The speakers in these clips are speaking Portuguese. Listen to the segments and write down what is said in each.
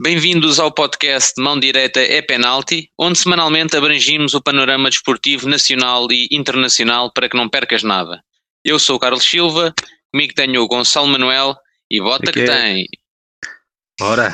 Bem-vindos ao podcast Mão Direita é Penalti, onde semanalmente abrangimos o panorama desportivo nacional e internacional para que não percas nada. Eu sou o Carlos Silva, comigo tenho o Gonçalo Manuel e bota que Ok. tem. Ora.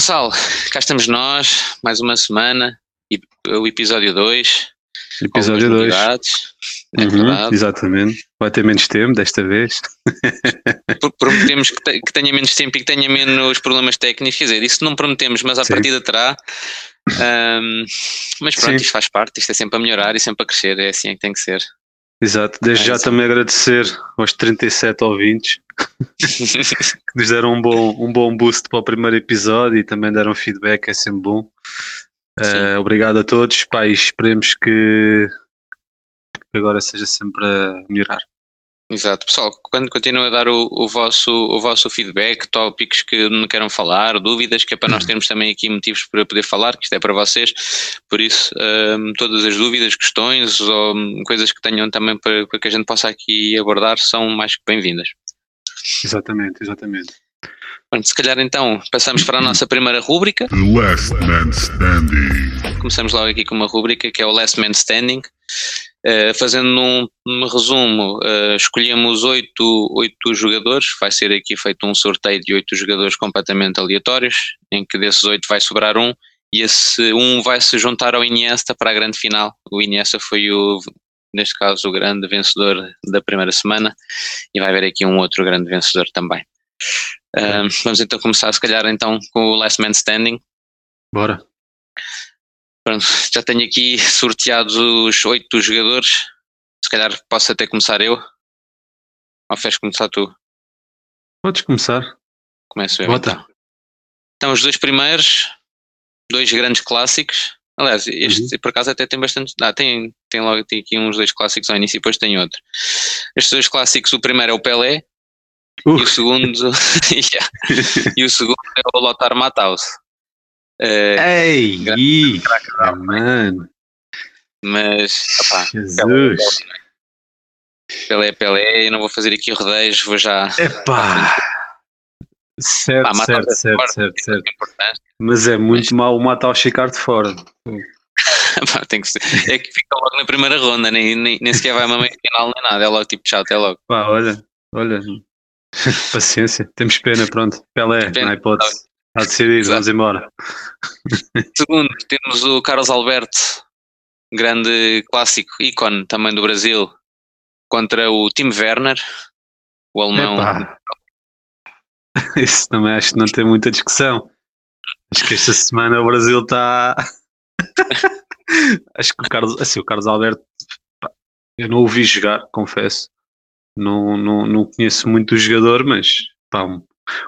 Gonçalo, cá estamos nós, mais uma semana, e o episódio 2. Episódio 2. É verdade. exatamente. Vai ter menos tempo desta vez. Pro- Prometemos que, te- que tenha menos tempo e que tenha menos problemas técnicos. Quer dizer, isso não prometemos, mas à Sim. partida terá. Ahm, mas pronto, Sim. isto faz parte, isto é sempre a melhorar e sempre a crescer, é assim é que tem que ser. Exato. Desde já também agradecer aos 37 ouvintes que nos deram um bom, um bom boost para o primeiro episódio e também deram feedback, é sempre bom. Eh, obrigado a todos. E esperemos que agora seja sempre a melhorar. Exato, pessoal, quando continuem a dar o, o vosso, o vosso feedback, tópicos que me queiram falar, dúvidas, que é para nós termos também aqui motivos para poder falar, que isto é para vocês, por isso, ahm, todas as dúvidas, questões ou hum, coisas que tenham também para, para que a gente possa aqui abordar são mais que bem-vindas. Exatamente, exatamente. Pronto, se calhar então passamos para a nossa primeira rúbrica, The last man standing. começamos logo aqui com uma rúbrica que é o Last Man Standing. Uh, fazendo um, um resumo, uh, escolhemos oito, oito jogadores, vai ser aqui feito um sorteio de oito jogadores completamente aleatórios, em que desses oito vai sobrar um, e esse um vai se juntar ao Iniesta para a grande final. O Iniesta foi o, neste caso, o grande vencedor da primeira semana, e vai haver aqui um outro grande vencedor também. Uh, vamos então começar, se calhar, então, com o Last Man Standing. Bora. Pronto, já tenho aqui sorteados os oito jogadores. Se calhar posso até começar eu. Ou fez começar tu? Podes começar. Começo eu Bota. então. Então, os dois primeiros, dois grandes clássicos. Aliás, este por acaso até tem bastante. Ah, tem, tem logo tem aqui uns dois clássicos ao início e depois tem outro. Estes dois clássicos, o primeiro é o Pelé Uh, e o segundo. Yeah. e o segundo é o Lothar Matthaus. Eh, Ei! Grande ih, mano. mas, opá, Jesus. Pelé, Pelé, eu não vou fazer aqui rodeios, vou já. Epá! Certo, Pá, certo, certo, fora, certo, é certo. importante. Mas é muito mau matar o Chicar de fora. Pá, tem que ser. É que fica logo na primeira ronda, nem, nem, nem sequer vai a final nem nada, é logo tipo tchau, até logo. Pá, olha, olha. Paciência, temos pena, pronto. Pelé, há hipótese. Há de ser Exato. vamos embora. Segundo, temos o Carlos Alberto, grande clássico, ícone também do Brasil, contra o Tim Werner, o alemão. Epá. Isso também acho que não tem muita discussão. Acho que esta semana o Brasil está. acho que o Carlos, assim, o Carlos Alberto, pá, eu não o vi jogar, confesso. Não, não, não conheço muito o jogador, mas pá, um,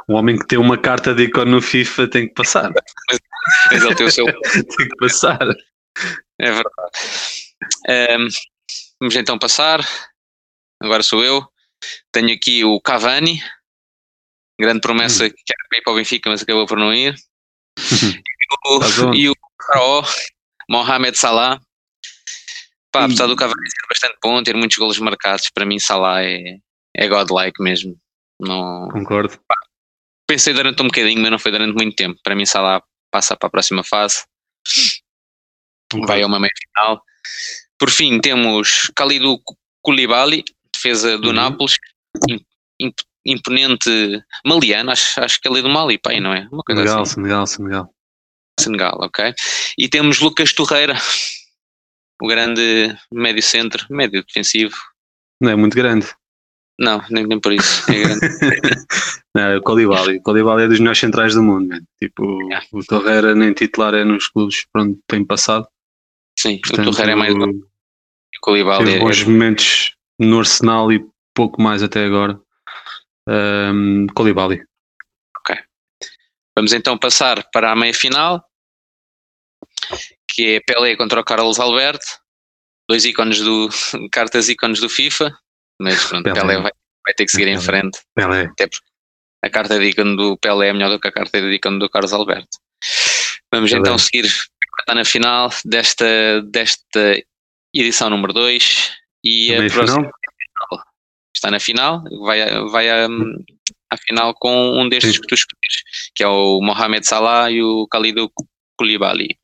um homem que tem uma carta de ícone no FIFA tem que passar. Mas ele tem o seu. tem que passar. É verdade. Ehm, vamos então passar. Agora sou eu. Tenho aqui o Cavani, grande promessa que era para ir para o Benfica, mas acabou por não ir. Tá e o Faraó, Mohamed Salah. Pá, apesar Ih. do Cavani ser bastante bom, ter muitos golos marcados, para mim Salah é, é godlike mesmo. Não, Concordo. Pensei durante um bocadinho, mas não foi durante muito tempo. Para mim Salah passa para a próxima fase vai a uma meia final. Por fim, temos Khalidou Koulibaly, defesa do Uhum. Nápoles, im- imp- imponente maliano, acho, acho que ele é do Mali, pai, não é? Uma coisa Senegal, assim. Senegal, Senegal. Senegal, ok. E temos Lucas Torreira, o grande médio centro, médio defensivo. Não é muito grande. Não, nem, nem por isso. É. Não, é o Colibali. O Colibali é dos melhores centrais do mundo. Tipo, Yeah. o Torreira nem titular é nos clubes por onde tem passado. Sim, Portanto, o Torreira é mais o teve é- bons momentos no Arsenal e pouco mais até agora. Um, Colibali. Vamos então passar para a meia final, que é Pelé contra o Carlos Alberto, dois ícones do cartas ícones do FIFA, mas pronto, Pelé. Pelé, vai, vai ter que seguir em Pelé. frente. Pelé. A carta de ícone do Pelé é melhor do que a carta de ícone do Carlos Alberto. Vamos Pelé. então seguir está na final desta, desta edição número 2 e a próxima final? está na final, vai, vai a, à final com um destes Sim. que tu escolhes, que é o Mohamed Salah e o Khalidou Koulibaly.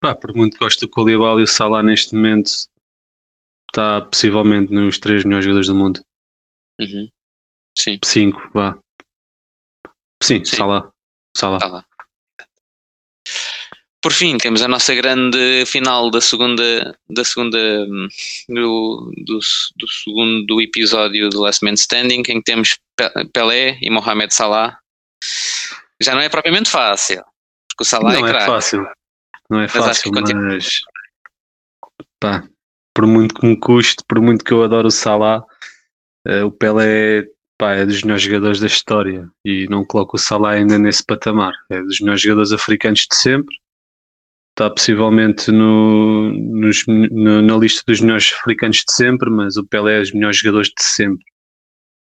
Pá, por muito gosto do Colibali, o Salah neste momento está possivelmente nos três melhores jogadores do mundo. Uhum. Sim, Cinco, vá. Sim, Sim. Salah. Salah. Por fim, temos a nossa grande final da segunda, da segunda do, do, do segundo episódio do Last Man Standing, em que temos Pe- Pelé e Mohamed Salah. Já não é propriamente fácil, porque o Salah não é é craque. fácil. Não é que fácil, continua- mas pá, por muito que me custe, por muito que eu adoro o Salah, eh, o Pelé pá, é dos melhores jogadores da história e não coloco o Salah ainda nesse patamar. É dos melhores jogadores africanos de sempre. Está possivelmente no, nos- no- na lista dos melhores africanos de sempre, mas o Pelé é dos melhores jogadores de sempre.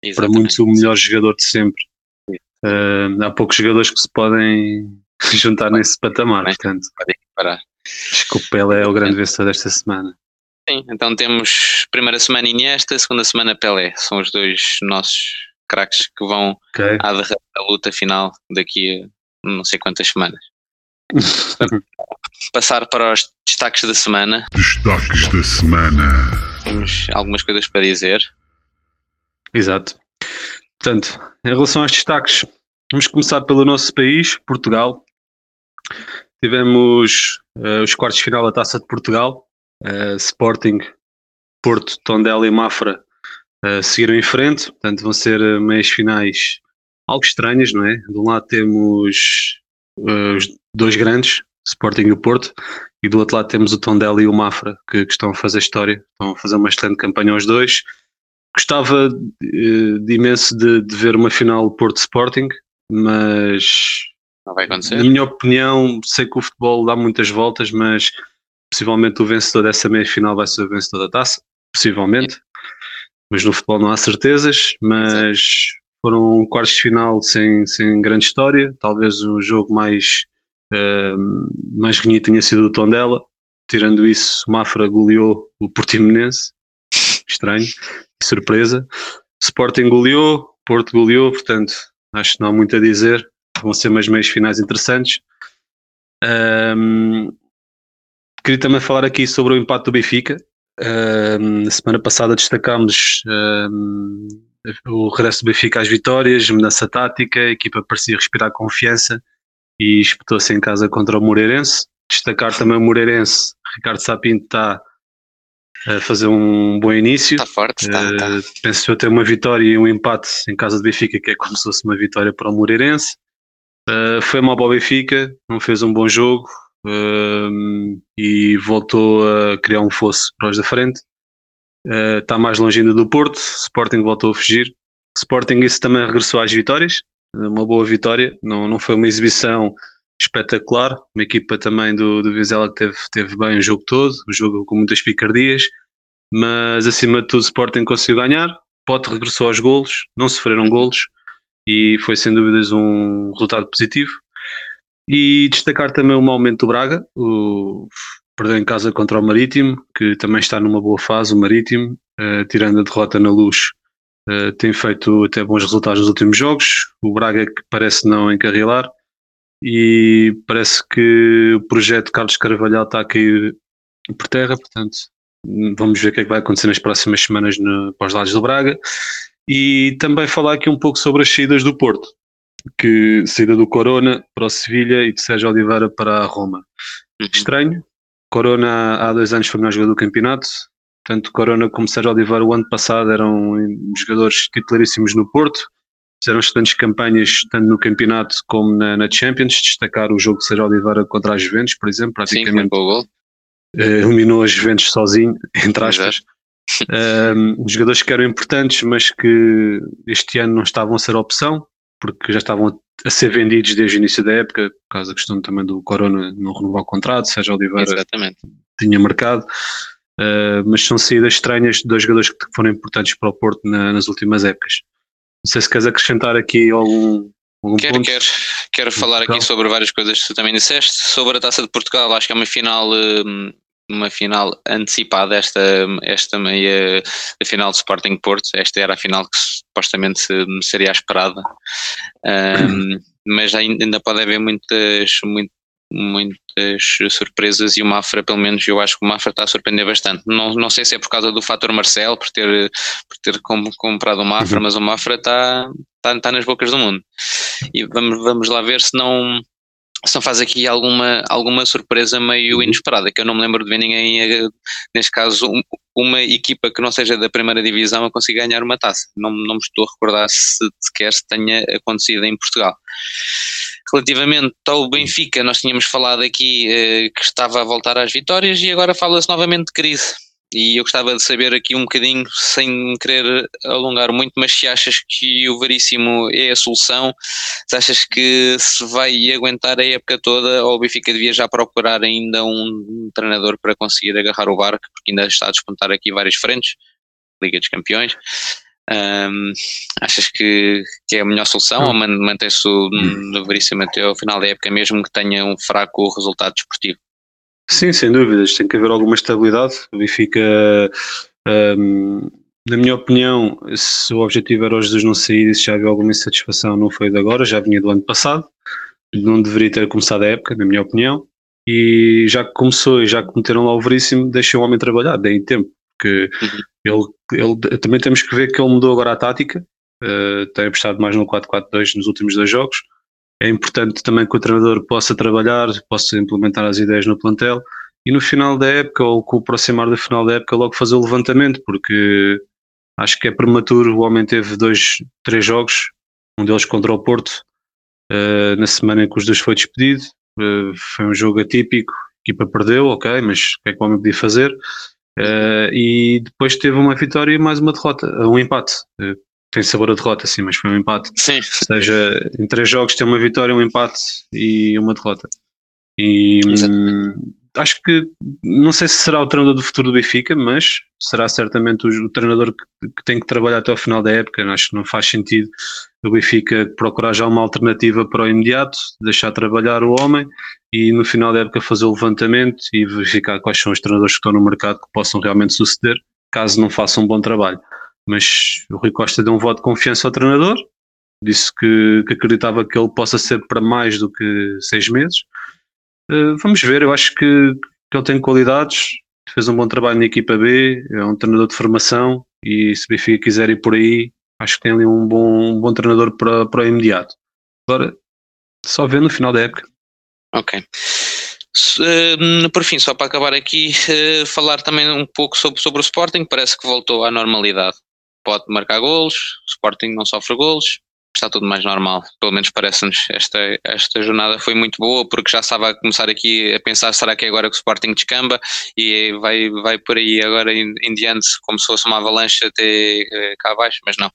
Para Exatamente. muitos, o melhor jogador de sempre. Eh, há poucos jogadores que se podem juntar nesse patamar, portanto. Podem parar. Acho que o Pelé é o grande vencedor desta semana. Sim, então temos primeira semana Iniesta, segunda semana Pelé. São os dois nossos craques que vão Ok? à derrota da luta final daqui a não sei quantas semanas. Passar para os destaques da semana. Destaques da semana. Temos algumas coisas para dizer. Exato. Portanto, em relação aos destaques, vamos começar pelo nosso país, Portugal. Tivemos eh, os quartos de final da Taça de Portugal. Eh, Sporting, Porto, Tondela e Mafra eh, seguiram em frente. Portanto, vão ser eh, meias finais algo estranhas, não é? De um lado temos eh, os dois grandes, Sporting e o Porto, e do outro lado temos o Tondela e o Mafra, que, que estão a fazer história, estão a fazer uma excelente campanha aos dois. Gostava eh, de imenso de, de ver uma final Porto Sporting, mas Não vai na acontecer. minha opinião, sei que o futebol dá muitas voltas, mas possivelmente o vencedor dessa meia final vai ser o vencedor da taça, possivelmente. Mas no futebol não há certezas, mas foram quartos de final sem, sem grande história. Talvez o jogo mais, eh, mais renhido tenha sido o Tondela. Tirando isso, o Mafra goleou o Portimonense. Estranho, surpresa. Sporting goleou, Porto goleou, portanto, acho que não há muito a dizer. Vão ser umas meias finais interessantes. Ahm, queria também falar aqui sobre o empate do Benfica. Na semana passada destacámos ahm, o regresso do Benfica às vitórias, mudança tática, a equipa parecia respirar confiança e espetou-se em casa contra o Moreirense. Destacar também o Moreirense, Ricardo Sapinto está a fazer um bom início. Está forte, está. Uh, penso eu ter uma vitória e um empate em casa do Benfica, que é como se fosse uma vitória para o Moreirense. Uh, foi mal para o Benfica, não fez um bom jogo um, e voltou a criar um fosso para os da frente. Uh, está mais longe ainda do Porto, Sporting voltou a fugir. Sporting isso também regressou às vitórias, uma boa vitória, não, não foi uma exibição espetacular, uma equipa também do, do Vizela que teve, teve bem o jogo todo, o jogo com muitas picardias, mas acima de tudo Sporting conseguiu ganhar, Pote regressou aos golos, não sofreram golos. E foi sem dúvidas um resultado positivo. E destacar também o momento do Braga, o perdeu em casa contra o Marítimo, que também está numa boa fase, o Marítimo, eh, tirando a derrota na luz, eh, tem feito até bons resultados nos últimos jogos, o Braga é que parece não encarrilar, e parece que o projeto Carlos Carvalhal está a cair por terra, portanto vamos ver o que é que vai acontecer nas próximas semanas no, para os lados do Braga. E também falar aqui um pouco sobre as saídas do Porto que saída do Corona para o Sevilha e de Sérgio Oliveira para a Roma Uhum. estranho Corona há dois anos foi o melhor jogador do campeonato. Tanto Corona como Sérgio Oliveira o ano passado eram jogadores titularíssimos no Porto. Fizeram excelentes campanhas tanto no campeonato como na, na Champions. Destacar o jogo de Sérgio Oliveira contra as Juventus, por exemplo, praticamente Sim. Eh, eliminou as Juventus sozinho, entre aspas. Um, jogadores que eram importantes, mas que este ano não estavam a ser opção, porque já estavam a ser vendidos desde o início da época, por causa da questão também do Corona não renovar o contrato, Sérgio Oliveira Exatamente. tinha mercado. Uh, mas são saídas estranhas de dois jogadores que foram importantes para o Porto na, nas últimas épocas. Não sei se queres acrescentar aqui algum, algum quero, ponto. Quero, quero falar aqui sobre várias coisas que tu também disseste. Sobre a Taça de Portugal, acho que é uma final hum, uma final antecipada, esta, esta meia a final de Sporting Porto, esta era a final que supostamente seria esperada, um, mas ainda pode haver muitas, muito, muitas surpresas e o Mafra, pelo menos eu acho que o Mafra está a surpreender bastante. Não, não sei se é por causa do fator Marcel, por ter, por ter comprado o Mafra, uhum. mas o Mafra está, está, está nas bocas do mundo. E vamos, vamos lá ver se não se não faz aqui alguma, alguma surpresa meio uhum. inesperada, que eu não me lembro de ver ninguém, eh, neste caso, um, uma equipa que não seja da primeira divisão a conseguir ganhar uma taça. Não, não me estou a recordar se sequer se tenha acontecido em Portugal. Relativamente ao Benfica, nós tínhamos falado aqui eh, que estava a voltar às vitórias e agora fala-se novamente de crise. E eu gostava de saber aqui um bocadinho, sem querer alongar muito, mas se achas que o Veríssimo é a solução, se achas que se vai aguentar a época toda ou o Benfica devia já procurar ainda um treinador para conseguir agarrar o barco, porque ainda está a despontar aqui várias frentes, Liga dos Campeões. Um, achas que, que, é a melhor solução ou mantém-se o hum. Veríssimo até ao final da época, mesmo que tenha um fraco resultado desportivo? Sim, sem dúvidas, tem que haver alguma estabilidade. O Benfica, um, na minha opinião, se o objetivo era o Jesus não sair e se já havia alguma insatisfação, não foi de agora, já vinha do ano passado. Não deveria ter começado a época, na minha opinião. E já que começou e já que meteram lá o Veríssimo, deixem o homem trabalhar, deem tempo. Porque uhum. ele, ele, também temos que ver que ele mudou agora a tática, uh, tem apostado mais no 4-4-2 nos últimos dois jogos é importante também que o treinador possa trabalhar, possa implementar as ideias no plantel e no final da época, ou com o aproximar do final da época, logo fazer o levantamento, porque acho que é prematuro. O homem teve dois, três jogos, um deles contra o Porto, uh, na semana em que os dois foi despedido. Uh, foi um jogo atípico, a equipa perdeu, ok, mas o que é que o homem podia fazer? Uh, e depois teve uma vitória e mais uma derrota, um empate tem sabor a derrota, sim, mas foi um empate. Sim. Ou seja, em três jogos tem uma vitória, um empate e uma derrota. E hum, acho que não sei se será o treinador do futuro do Benfica, mas será certamente o, o treinador que, que, tem que trabalhar até ao final da época. Acho que não faz sentido o Benfica procurar já uma alternativa para o imediato, deixar trabalhar o homem e no final da época fazer o levantamento e verificar quais são os treinadores que estão no mercado que possam realmente suceder, caso não façam um bom trabalho mas o Rui Costa deu um voto de confiança ao treinador, disse que, que acreditava que ele possa ser para mais do que seis meses. Uh, vamos ver, eu acho que, que ele tem qualidades, fez um bom trabalho na equipa B, é um treinador de formação e se o Benfica quiser ir por aí, acho que tem ali um bom, um bom treinador para, para o imediato. Agora, só ver no final da época. Ok. Uh, por fim, só para acabar aqui, uh, falar também um pouco sobre, sobre o Sporting, parece que voltou à normalidade pode marcar golos, o Sporting não sofre golos, está tudo mais normal. Pelo menos parece-nos. Esta, esta jornada foi muito boa porque já estava a começar aqui a pensar: será que é agora que o Sporting descamba? E vai, vai por aí agora em, em diante, como se fosse uma avalanche até uh, cá abaixo, mas não.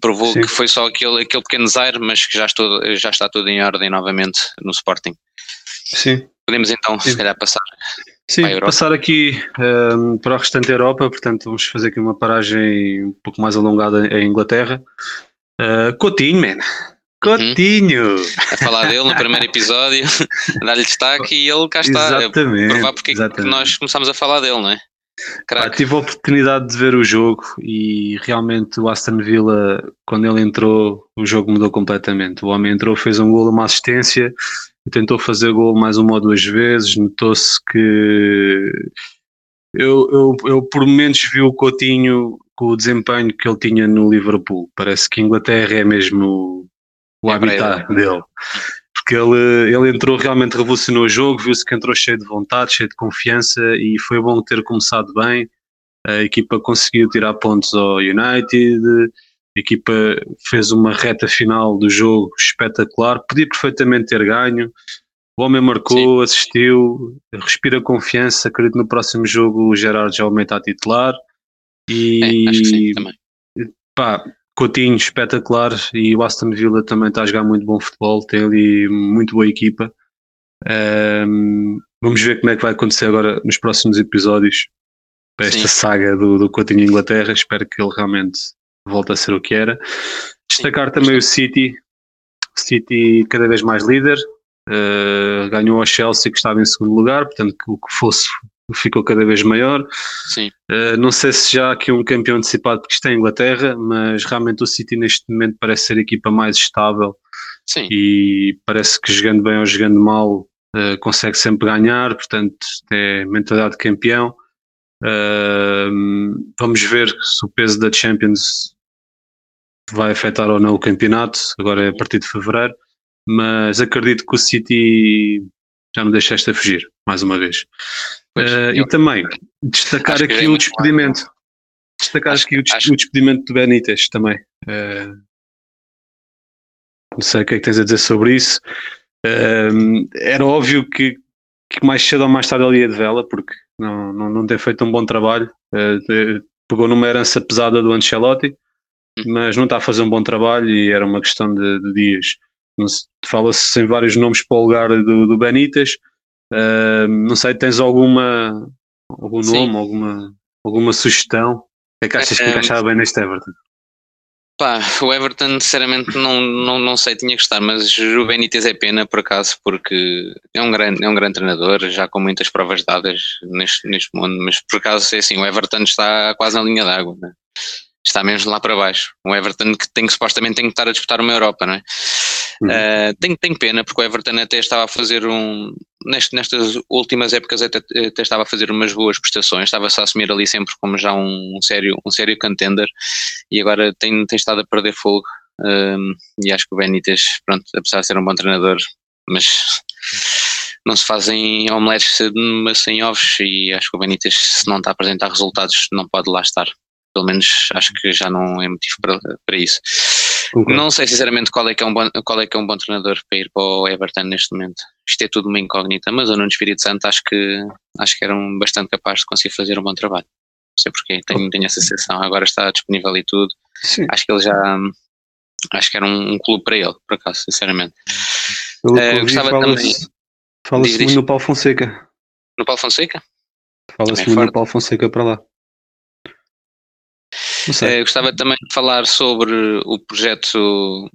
Provou Sim. que foi só aquele, aquele pequeno zaire, mas que já, estou, já está tudo em ordem novamente no Sporting. Sim. Podemos então, Sim. se calhar, passar Sim, passar aqui um, ehm, para a restante Europa, portanto vamos fazer aqui uma paragem um pouco mais alongada em Inglaterra. Uh, Coutinho, man. Coutinho! Uhum. A falar dele no primeiro episódio, dar-lhe destaque e ele cá está. Exatamente, provar porque exatamente. que nós começamos a falar dele, não é? Ah, tive a oportunidade de ver o jogo e realmente o Aston Villa, quando ele entrou, o jogo mudou completamente. O homem entrou, fez um gol, uma assistência tentou fazer gol mais uma ou duas vezes, notou-se que eu, eu, eu por momentos vi o Coutinho com o desempenho que ele tinha no Liverpool. Parece que Inglaterra é mesmo o, o é habitat dele. porque ele, ele entrou realmente revolucionou o jogo, viu-se que entrou cheio de vontade, cheio de confiança e foi bom ter começado bem. A equipa conseguiu tirar pontos ao United, a equipa fez uma reta final do jogo espetacular, podia perfeitamente ter ganho. O homem marcou, Sim. assistiu, respira confiança. Acredito no próximo jogo o Gerard já aumenta a titular. E é, acho que sim, também. Pá, Coutinho espetacular e o Aston Villa também está a jogar muito bom futebol, tem ali muito boa equipa. Um, vamos ver como é que vai acontecer agora nos próximos episódios para esta Sim. saga do, do Coutinho Inglaterra. Espero que ele realmente volte a ser o que era. Destacar Sim. também o City, City cada vez mais líder, uh, ganhou ao Chelsea que estava em segundo lugar, portanto o que fosse ficou cada vez maior. Sim. Uh, não sei se já há aqui um campeão antecipado porque está em Inglaterra, mas realmente o City neste momento parece ser a equipa mais estável Sim. e parece que jogando bem ou jogando mal uh, consegue sempre ganhar, portanto é mentalidade de campeão. Uh, vamos ver se o peso da Champions vai afetar ou não o campeonato, agora é a partir de fevereiro, mas acredito que o City já me deixaste a fugir, mais uma vez. Pois, uh, e também destacar aqui o despedimento. Destacar acho, aqui o, acho... o, despedimento de Benítez também. Uh, não sei o que é que tens a dizer sobre isso. Uh, era óbvio que, que, mais cedo ou mais tarde ele ia de vela, porque não, não, não tem feito um bom trabalho. pegou numa herança pesada do Ancelotti. Mas não está a fazer um bom trabalho e era uma questão de, de dias. Fala-se em vários nomes para o lugar do, do Benítez. Uh, não sei, tens alguma algum Sim. nome, alguma, alguma sugestão? O que é que achas que encaixava bem neste Everton? Pá, o Everton, sinceramente, não, não, não sei, tinha que estar, mas o Benítez é pena por acaso, porque é um grande, é um grande treinador, já com muitas provas dadas neste, neste mundo, mas por acaso é assim, o Everton está quase na linha d'água, né? Está mesmo lá para baixo. O Everton que tem que supostamente tem que estar a disputar uma Europa, não é? Uhum. Uh, tenho, tenho pena porque o Everton até estava a fazer um neste, nestas últimas épocas até, até, estava a fazer umas boas prestações, estava-se a assumir ali sempre como já um, um, sério, um sério contender e agora tem, tem estado a perder fogo uh, e acho que o Benítez, pronto, apesar de ser um bom treinador, mas não se fazem omeletes sem ovos e acho que o Benítez se não está a apresentar resultados não pode lá estar pelo menos acho que já não é motivo para, para isso. Não sei sinceramente qual é, que é um bom, qual é que é um bom treinador para ir para o Everton neste momento. Isto é tudo uma incógnita, mas o Nuno Espírito Santo acho que, acho que era um bastante capaz de conseguir fazer um bom trabalho. Não sei porquê, tenho, tenho essa sensação. Agora está disponível e tudo. Sim. Acho que ele já. Acho que era um, um clube para ele, por acaso, sinceramente. Uh, gostava fala também. Fala-se muito no Paulo Fonseca. No Paulo Fonseca? Fala-se muito no Paulo Fonseca para lá. Uh, gostava também de falar sobre o projeto,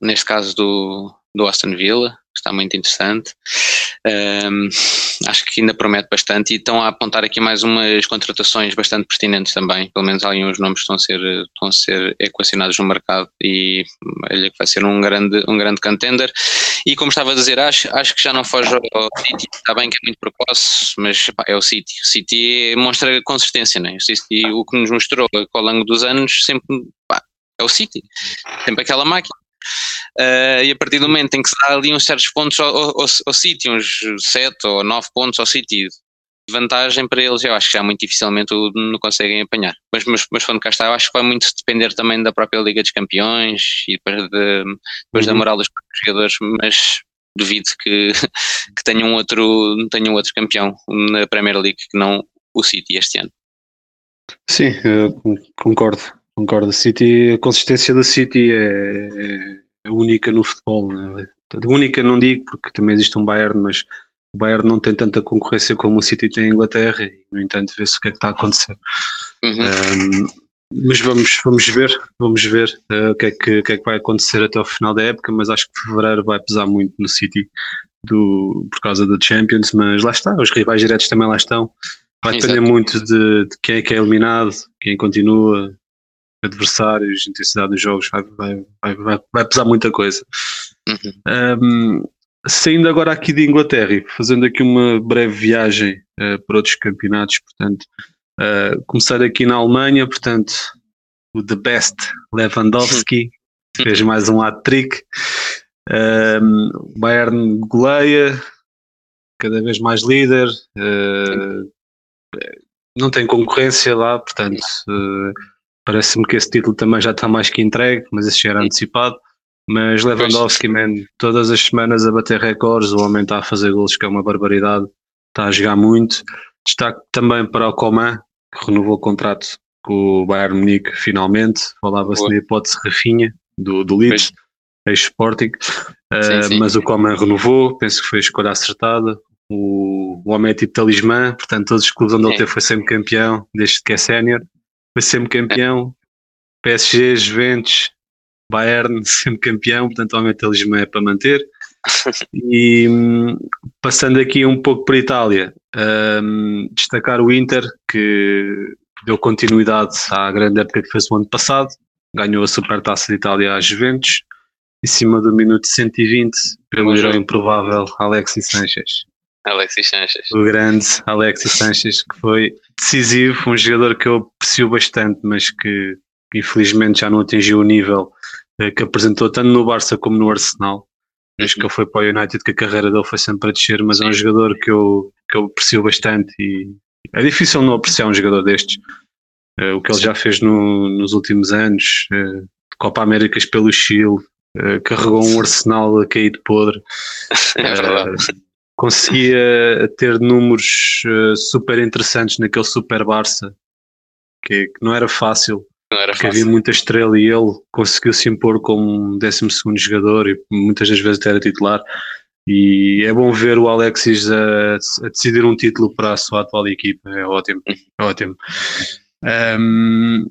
neste caso do, do Aston Villa, que está muito interessante. Um, acho que ainda promete bastante e estão a apontar aqui mais umas contratações bastante pertinentes também. Pelo menos alguns nomes estão a ser, estão a ser equacionados no mercado e ele vai ser um grande, um grande contender. E como estava a dizer, acho, acho que já não foge ao City. Está bem que é muito precoce, mas pá, é o City. O City mostra consistência, né? o City, o que nos mostrou ao longo dos anos, sempre pá, é o City. Sempre aquela máquina. Uh, e a partir do momento em que se dá ali uns certos pontos ao, ao, ao City, uns 7 ou 9 pontos ao City vantagem para eles, eu acho que já muito dificilmente o não conseguem apanhar. Mas, mas, mas quando cá está, eu acho que vai muito depender também da própria Liga dos Campeões e depois, de, depois uhum. da moral dos jogadores, mas duvido que, que tenham um outro, tenham outro campeão na Premier League que não o City este ano. Sim, concordo. Concordo. City, a consistência da City é, é única no futebol. Né? Única não digo, porque também existe um Bayern, mas o Bayern não tem tanta concorrência como o City tem em Inglaterra e, no entanto, vê-se o que é que está a acontecer. Uhum. Um, mas vamos, vamos ver, vamos ver uh, o, que é que, o que é que vai acontecer até ao final da época, mas acho que fevereiro vai pesar muito no City do, por causa da Champions, mas lá está, os rivais diretos também lá estão. Vai depender Exato. muito de, de, quem é que é eliminado, quem continua, adversários, intensidade dos jogos, vai, vai, vai, vai pesar muita coisa. Uhum. Um, saindo agora aqui de Inglaterra e fazendo aqui uma breve viagem uh, para outros campeonatos, portanto, uh, começar aqui na Alemanha, portanto, o The Best Lewandowski fez mais um hat-trick. Um, Bayern goleia, cada vez mais líder, uh, não tem concorrência lá, portanto, uh, parece-me que esse título também já está mais que entregue, mas esse já era antecipado. Mas Lewandowski, man, todas as semanas a bater recordes, o homem está a fazer gols, que é uma barbaridade, está a jogar muito. Destaque também para o Coman, que renovou o contrato com o Bayern Munique finalmente. Falava-se na hipótese Rafinha, do, do Leeds, ex-Sporting, uh, mas o Coman renovou, penso que foi a escolha acertada. O, o homem é tipo talismã, portanto, todos os clubes onde ele teve foi sempre campeão, desde que é sénior, foi sempre campeão. PSG, Juventus, Bayern, sempre campeão, portanto, o homem é talismã é para manter. e passando aqui um pouco para a Itália, um, destacar o Inter, que deu continuidade à grande época que fez o ano passado, ganhou a Supertaça de Itália às Juventus, em cima do minuto 120, pelo herói improvável Alexis Sanchez. Alexis Sanchez. O grande Alexis Sanchez, que foi decisivo, um jogador que eu aprecio bastante, mas que infelizmente já não atingiu o nível eh, que apresentou tanto no Barça como no Arsenal. Desde que ele foi para o United, que a carreira dele foi sempre a descer, mas é um jogador que eu, que eu aprecio bastante e é difícil não apreciar um jogador destes. Uh, o que ele já fez no, nos últimos anos, uh, Copa Américas pelo Chile, uh, carregou um arsenal a cair de podre. É verdade. Conseguia ter números super interessantes naquele Super Barça, que, que não era fácil. Não era fácil. havia muita estrela e ele conseguiu se impor como um 12 jogador e muitas das vezes até era titular. E é bom ver o Alexis a, a, decidir um título para a sua atual equipa. É ótimo, é ótimo. Um,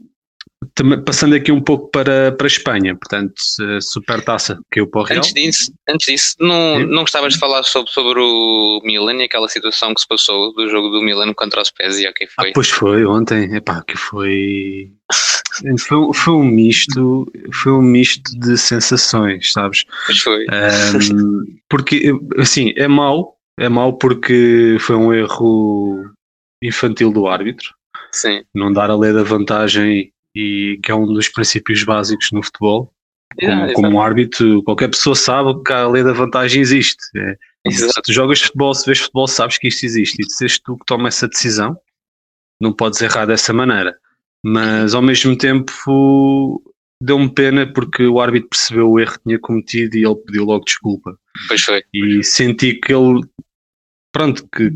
passando aqui um pouco para, para a Espanha, portanto, super taça que eu para o Real. Antes disso, antes disso não, não gostavas de falar sobre, sobre o Milan e aquela situação que se passou do jogo do Milan contra o Spezia, que foi? Ah, pois foi, ontem, epá, que foi... Foi, foi um misto, foi um misto de sensações, sabes? Pois foi. Um, porque, assim, é mau, é mau porque foi um erro infantil do árbitro. Sim. Não dar a lei da vantagem e que é um dos princípios básicos no futebol. Como, como árbitro, qualquer pessoa sabe que a lei da vantagem existe. É, se tu jogas futebol, se vês futebol, sabes que isto existe e se és tu que toma essa decisão, não podes errar dessa maneira. Mas ao mesmo tempo deu-me pena porque o árbitro percebeu o erro que tinha cometido e ele pediu logo desculpa. Pois foi. E senti que ele, pronto, que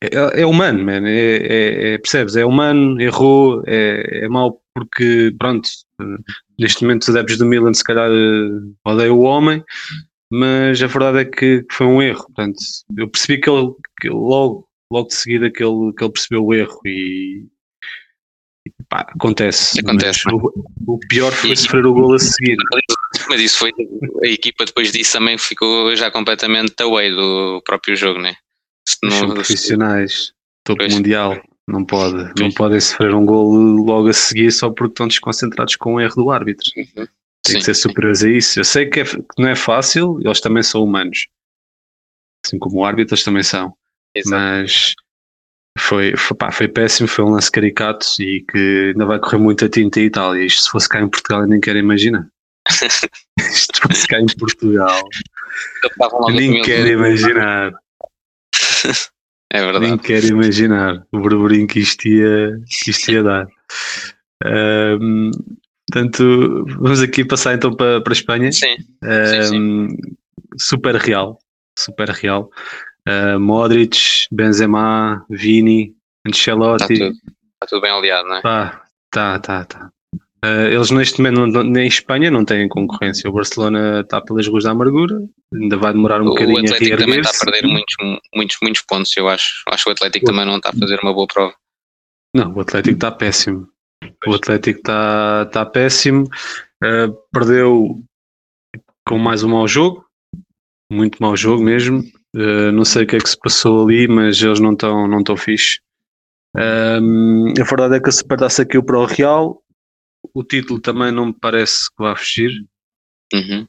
é, é humano, man. É, é, é, percebes? É humano, errou, é, é mau porque, pronto, neste momento os adeptos do Milan se calhar odeiam o homem, mas a verdade é que foi um erro. Portanto, eu percebi que ele, que logo, logo de seguida que ele, que ele percebeu o erro e, Pá, acontece. acontece o, o, pior foi e, sofrer o gol a seguir. Mas isso foi. A equipa depois disso também ficou já completamente away do próprio jogo, né? Não, são profissionais, topo mundial, não pode, não podem sofrer um gol logo a seguir só porque estão desconcentrados com o erro do árbitro. Uhum. Tem Sim. que ser superiores a isso. Eu sei que, é, que, não é fácil, eles também são humanos, assim como árbitros também são, Exato. mas foi, foi, pá, foi péssimo, foi um lance caricato e que ainda vai correr muita tinta em Itália. Isto se fosse cá em Portugal eu nem quero imaginar. Isto se fosse cá em Portugal. Eu nem quero imaginar. É verdade. Nem quero imaginar o burburinho que isto ia, que isto ia dar. Um, portanto, vamos aqui passar então para, para a Espanha. Sim. Um, sim, sim. Super real. Super real. Uh, Modric, Benzema, Vini, Ancelotti. Está tudo, está tudo bem aliado, não é? Tá, tá, tá. tá. Uh, eles neste momento nem em Espanha não têm concorrência. O Barcelona está pelas ruas da amargura, ainda vai demorar um o bocadinho a O Atlético também está a perder muitos, muitos, muitos pontos, eu acho. Acho que o Atlético o... também não está a fazer uma boa prova. Não, o Atlético está péssimo. O Atlético está, está péssimo. Uh, perdeu com mais um mau jogo, muito mau jogo mesmo. Uh, não sei o que é que se passou ali, mas eles não estão não tão fixe. Um, a verdade é que a Supertaça aqui o Real. O título também não me parece que vá fugir. Uhum.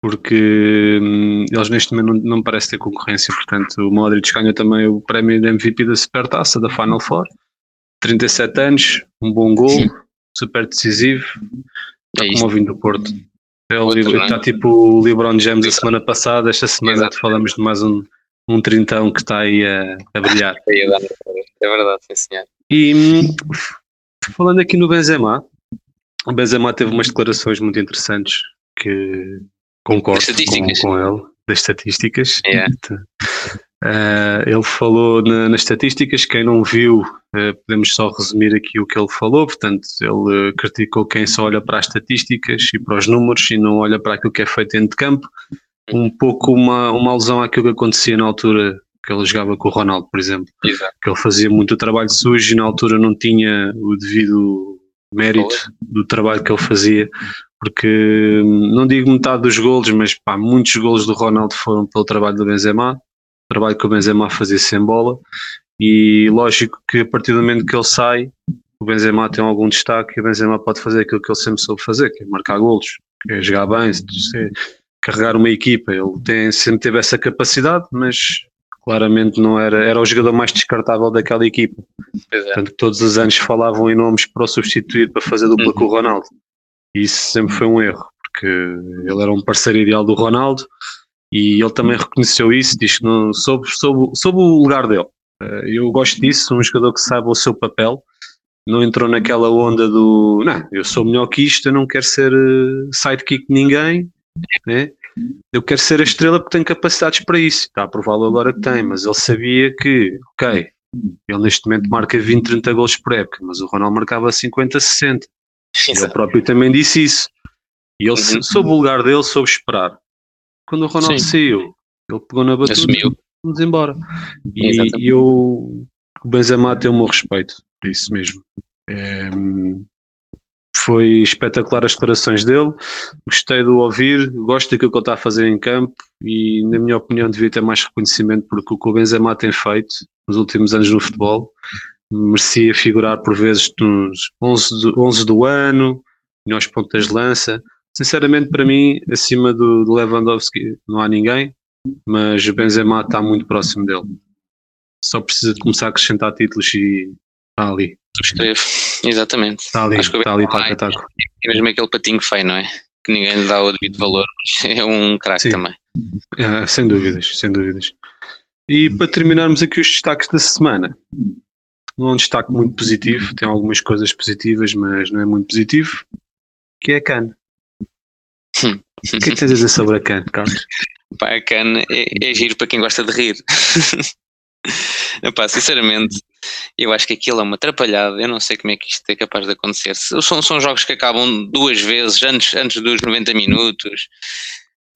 Porque hum, eles neste momento não, não me parece ter concorrência. Portanto, o Modric ganha também o prémio de MVP da Supertaça, da Final Four. 37 anos, um bom gol, super decisivo. Está é como o vinho do Porto. É está tipo o LeBron James a semana passada, esta semana Exato. falamos de mais um, um trintão que está aí a, a brilhar. É verdade, sim senhor. E hum, falando aqui no Benzema, o Benzema teve umas declarações muito interessantes que concordo com, com ele, das estatísticas. Yeah. Uh, ele falou na, nas estatísticas, quem não viu, uh, podemos só resumir aqui o que ele falou. Portanto, ele uh, criticou quem só olha para as estatísticas e para os números e não olha para aquilo que é feito dentro de campo. Um pouco uma, uma alusão àquilo que acontecia na altura que ele jogava com o Ronaldo, por exemplo. Exato. Que ele fazia muito trabalho sujo e na altura não tinha o devido mérito do trabalho que ele fazia, porque hum, não digo metade dos golos, mas pá, muitos golos do Ronaldo foram pelo trabalho do Benzema trabalho que o Benzema fazia sem bola e lógico que a partir do momento que ele sai o Benzema tem algum destaque e o Benzema pode fazer aquilo que ele sempre soube fazer, que é marcar golos, que é jogar bem, carregar uma equipa. Ele tem, sempre teve essa capacidade, mas claramente não era, era o jogador mais descartável daquela equipa. É. Portanto, todos os anos falavam em nomes para o substituir, para fazer dupla uhum. com o Ronaldo. E isso sempre foi um erro, porque ele era um parceiro ideal do Ronaldo, e ele também reconheceu isso, diz que não, soube, soube, soube o lugar dele. Eh, eu gosto disso, um jogador que sabe o seu papel, não entrou naquela onda do não, eu sou melhor que isto, eu não quero ser eh, sidekick de ninguém, né? Eu quero ser a estrela porque tenho capacidades para isso. Está a prová-lo agora que tem, mas ele sabia que, ok, ele neste momento marca 20, 30 gols por época, mas o Ronaldo marcava 50, 60. Ele próprio também disse isso. E ele uhum. soube o lugar dele, soube esperar. Quando o Ronaldo Sim. saiu, ele pegou na batuta e vamos embora. E, e eu, o Benzema tem o meu respeito, por isso mesmo. É, foi espetacular as declarações dele, gostei de ouvir, gosto daquilo que ele está a fazer em campo e, na minha opinião, devia ter mais reconhecimento porque o que o Benzema tem feito nos últimos anos no futebol merecia figurar por vezes nos 11 do, 11 do ano, melhores pontas de lança Sinceramente, para mim, acima do, do Lewandowski não há ninguém, mas o Benzema está muito próximo dele. Só precisa de começar a acrescentar títulos e está ali. Subscrevo, exatamente. Está ali, está ali para taco. É mesmo aquele patinho feio, não é? Que ninguém lhe dá o devido valor, é um craque também. É, sem dúvidas, sem dúvidas. E para terminarmos aqui os destaques da semana, não é um destaque muito positivo, tem algumas coisas positivas, mas não é muito positivo, que é a Cannes. O que é que tens a dizer sobre a Can, Carlos? Pá, a Can é, é giro para quem gosta de rir. Epá, sinceramente, eu acho que aquilo é uma atrapalhada. Eu não sei como é que isto é capaz de acontecer. São, são jogos que acabam duas vezes antes, antes dos 90 minutos.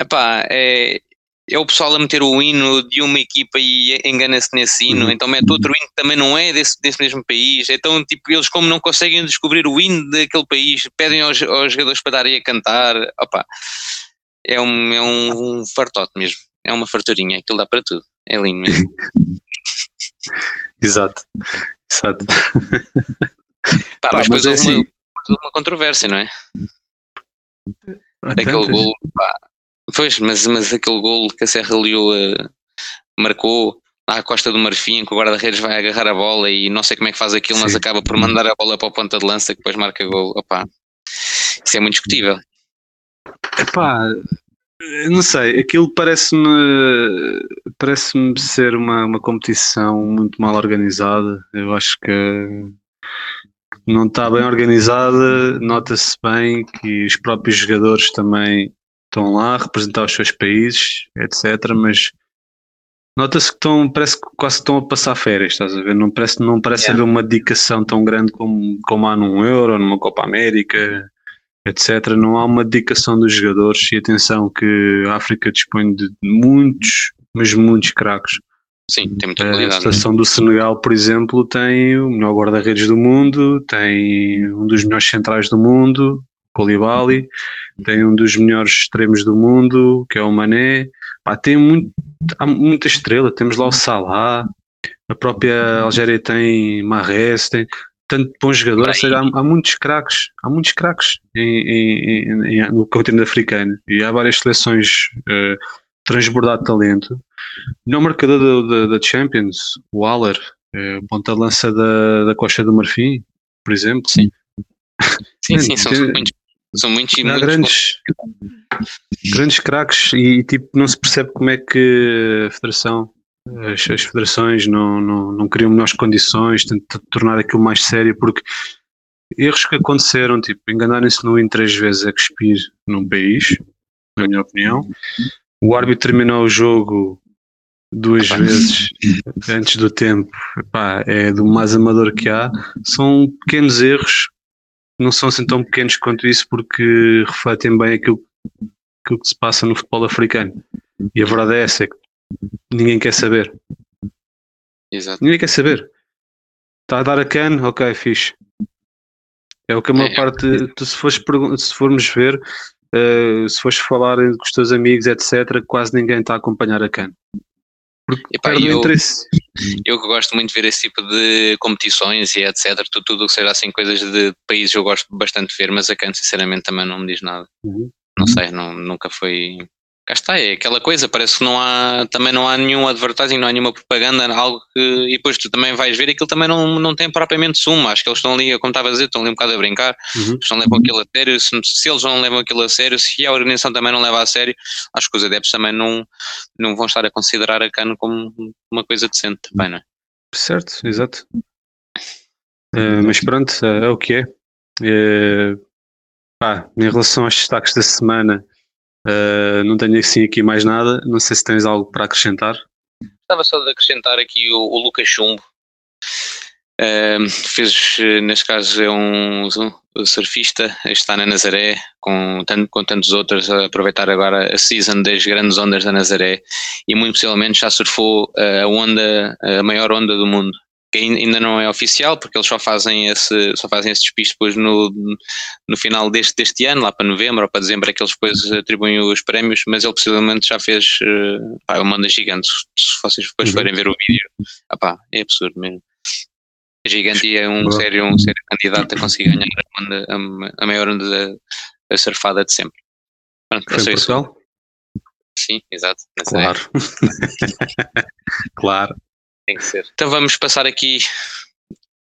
Epá, é, é o pessoal a meter o hino de uma equipa e engana-se nesse hino, uhum. então mete outro hino que também não é desse, desse mesmo país. Então, tipo, eles, como não conseguem descobrir o hino daquele país, pedem aos, aos jogadores para darem a cantar. Opa, é um, é um, um fartote mesmo. É uma farturinha, aquilo dá para tudo. É lindo mesmo. Exato. Exato. Pá, mas é assim... uma, uma controvérsia, não é? Daquele gol, pá, Pois, mas, mas aquele gol que a Serra Leoa uh, marcou à Costa do Marfim, que o guarda-redes vai agarrar a bola e não sei como é que faz aquilo, Sim. mas acaba por mandar a bola para o ponta de lança que depois marca gol. Opa, isso é muito discutível. Epá, não sei, aquilo parece-me parece-me ser uma, uma competição muito mal organizada. Eu acho que não está bem organizada, nota-se bem que os próprios jogadores também estão lá a representar os seus países, etc. Mas nota-se que estão, parece que quase estão a passar férias, estás a ver? Não parece, não parece yeah. haver uma dedicação tão grande como, como há num Euro, numa Copa América, etc. Não há uma dedicação dos jogadores e atenção que a África dispõe de muitos, mas muitos craques. Sim, tem muita qualidade. A seleção do Senegal, por exemplo, tem o melhor guarda-redes do mundo, tem um dos melhores centrais do mundo, Colibali, tem um dos melhores extremos do mundo, que é o Mané. Pá, tem muito, há muita estrela, temos lá o Salah, a própria Algéria tem Marres, tem tanto bons jogadores, seja, há, há, muitos craques, há muitos craques no continente africano e há várias seleções uh, transbordar de talento. O melhor marcador da, Champions, o Waller, uh, ponta-lança da, da Costa do Marfim, por exemplo. Sim, sim, sim são muitos São muitos e muitos. grandes, grandes craques e tipo, não se percebe como é que a federação, as, as federações não, não, não criam melhores condições, tentam tornar aquilo mais sério, porque erros que aconteceram, tipo, enganarem-se no win três vezes a cuspir num país, na minha opinião. O árbitro terminou o jogo duas vezes antes do tempo, Epá, é do mais amador que há. São pequenos erros, não são assim tão pequenos quanto isso, porque refletem bem aquilo, aquilo que se passa no futebol africano. E a verdade é essa: é que ninguém quer saber. Exato. Ninguém quer saber. Está a dar a cana? Ok, fixe. É o que a maior É, é. parte, tu, se, fores, se formos ver, eh, se fores falar com os teus amigos, etc., quase ninguém está a acompanhar a cana. Porque Epá, eu- interesse. Eu que gosto muito de ver esse tipo de competições e etc. Tudo, tudo o que seja assim, coisas de países eu gosto bastante de ver, mas a CAN sinceramente também não me diz nada. Uhum. Não sei, não, nunca foi. Cá está, é aquela coisa, parece que não há, também não há nenhum advertising, não há nenhuma propaganda, algo que, e depois tu também vais ver, aquilo também não, não tem propriamente suma, acho que eles estão ali, como estava a dizer, estão ali um bocado a brincar, Uhum. eles não levam aquilo a sério, se, se eles não levam aquilo a sério, se a organização também não leva a sério, acho que os adeptos também não, não vão estar a considerar a CAN como uma coisa decente, também, não é? Certo, exato. Eh, mas pronto, eh, é o que é. Eh, pá, em relação aos destaques da semana, eh, não tenho assim aqui mais nada. Não sei se tens algo para acrescentar. Gostava só de acrescentar aqui o, o Lucas Chumbo. Ahm, fez, eh, neste caso, é um, um surfista, está na Nazaré, com, tanto, com tantos outros, a aproveitar agora a season das grandes ondas da Nazaré e muito possivelmente já surfou eh, a onda, a maior onda do mundo. Que ain- ainda não é oficial, porque eles só fazem esse, só fazem esse despiste depois no, no final deste, deste ano, lá para novembro ou para dezembro, é que eles depois atribuem os prémios, mas ele possivelmente já fez eh, pá, é uma onda gigante. Se vocês depois Uhum. forem ver o vídeo, ah pá, é absurdo mesmo. É gigante e é um sério, um sério candidato a conseguir ganhar a, onda, a, a maior onda da a surfada de sempre. Pronto, é Foi isso. Sim, exato. Claro. claro. Tem que ser. Então vamos passar aqui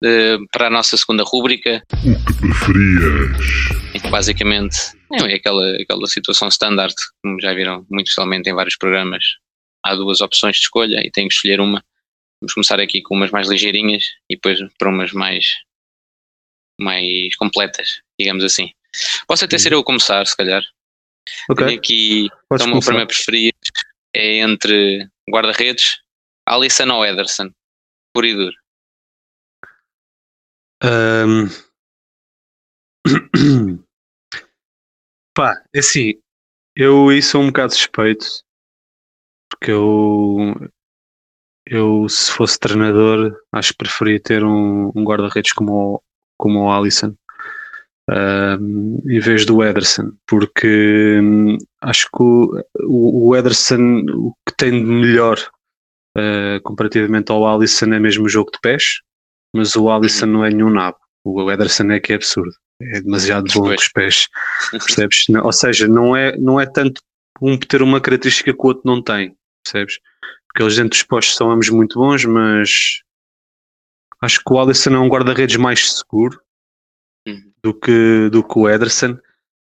eh, para a nossa segunda rúbrica, O que preferias? em que basicamente é aquela, aquela situação standard, como já viram muito especialmente em vários programas. Há duas opções de escolha e tem que escolher uma. Vamos começar aqui com umas mais ligeirinhas e depois para umas mais, mais completas, digamos assim. Posso até ser eu a começar, se calhar. Ok, Tenho aqui podes então, o meu primeiro preferido é entre guarda-redes, Alisson ou Ederson, por e duro. Ahm. Pá, é assim, eu aí sou um bocado suspeito, porque eu, eu se fosse treinador, acho que preferia ter um, um guarda-redes como o, como o Alisson, ahm, em vez do Ederson, porque hum, acho que o, o Ederson, o que tem de melhor ah, comparativamente ao Alisson é mesmo jogo de pés, mas o Alisson não é nenhum nabo. O Ederson é que é absurdo. É demasiado bom com os pés. Percebes? Ou seja, não é, não é tanto um ter uma característica que o outro não tem. Percebes? Porque eles dentro dos postos são ambos muito bons, mas acho que o Alisson é um guarda-redes mais seguro Uhum. do que, do que o Ederson.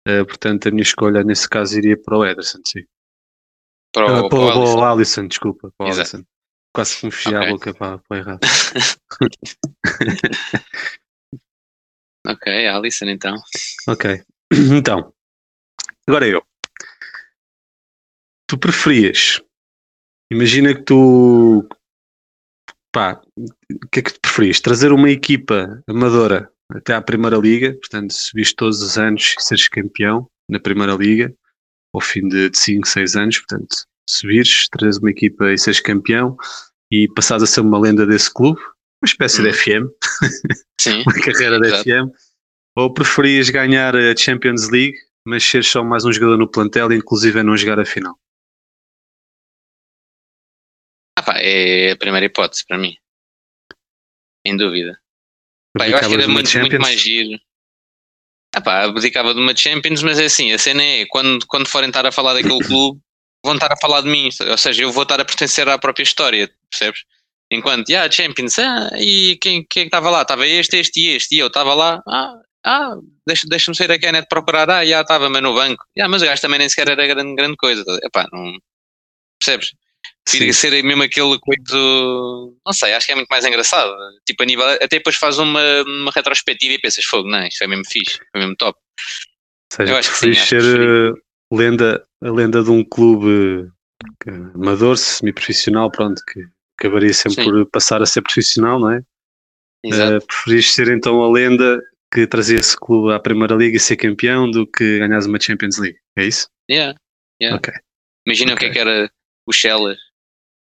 Eh, portanto, a minha escolha nesse caso iria para o Ederson, sim. Para o, para, o Alisson. o Alisson, desculpa. Para o Exato. Alisson. Quase que me fechei a Ok. boca para, para errado. Ok, Alisson então. Ok. Então, agora eu. Tu preferias? Imagina que tu. Pá, o que é que tu preferias? Trazer uma equipa amadora até à Primeira Liga, portanto, subires todos os anos e seres campeão na Primeira Liga, ao fim de 5, 6 anos, portanto, subires, trazeres uma equipa e seres campeão e passares a ser uma lenda desse clube, uma espécie de Hum. FM, Sim, uma carreira Exato. FM, ou preferias ganhar a Champions League, mas ser só mais um jogador no plantel e inclusive a não jogar a final? ah, pá, é a primeira hipótese para mim. Sem dúvida. Pá, eu acho que era de muito, muito mais giro. Ah, pá, abdicava de uma Champions, mas é assim, a cena é, quando, quando forem estar a falar daquele clube, vão estar a falar de mim, ou seja, eu vou estar a pertencer à própria história, percebes? Enquanto, ah, Champions, ah, e quem, quem é que estava lá? Estava este, este e este, e eu estava lá, ah, ah, deixa- deixa-me sair aqui a net procurar, ah, já estava, mas no banco. Ah, mas o gajo também nem sequer era grande, grande coisa. Epá, não. Percebes? Queria ser mesmo aquele coisa. Não sei, acho que é muito mais engraçado. Tipo, a nível. Até depois faz uma, uma retrospectiva e pensas, fogo, não, isto é mesmo fixe, foi mesmo top. Ou seja, Eu acho que sim, acho que ser eh, lenda, a lenda de um clube que- amador, semi-profissional, pronto, que acabaria sempre Sim. por passar a ser profissional, não é? Exato. Eh, preferis ser então a lenda que trazia esse clube à Primeira Liga e ser campeão do que ganhares uma Champions League, é isso? Yeah, yeah. Ok. Imagina o que é que era o Chelas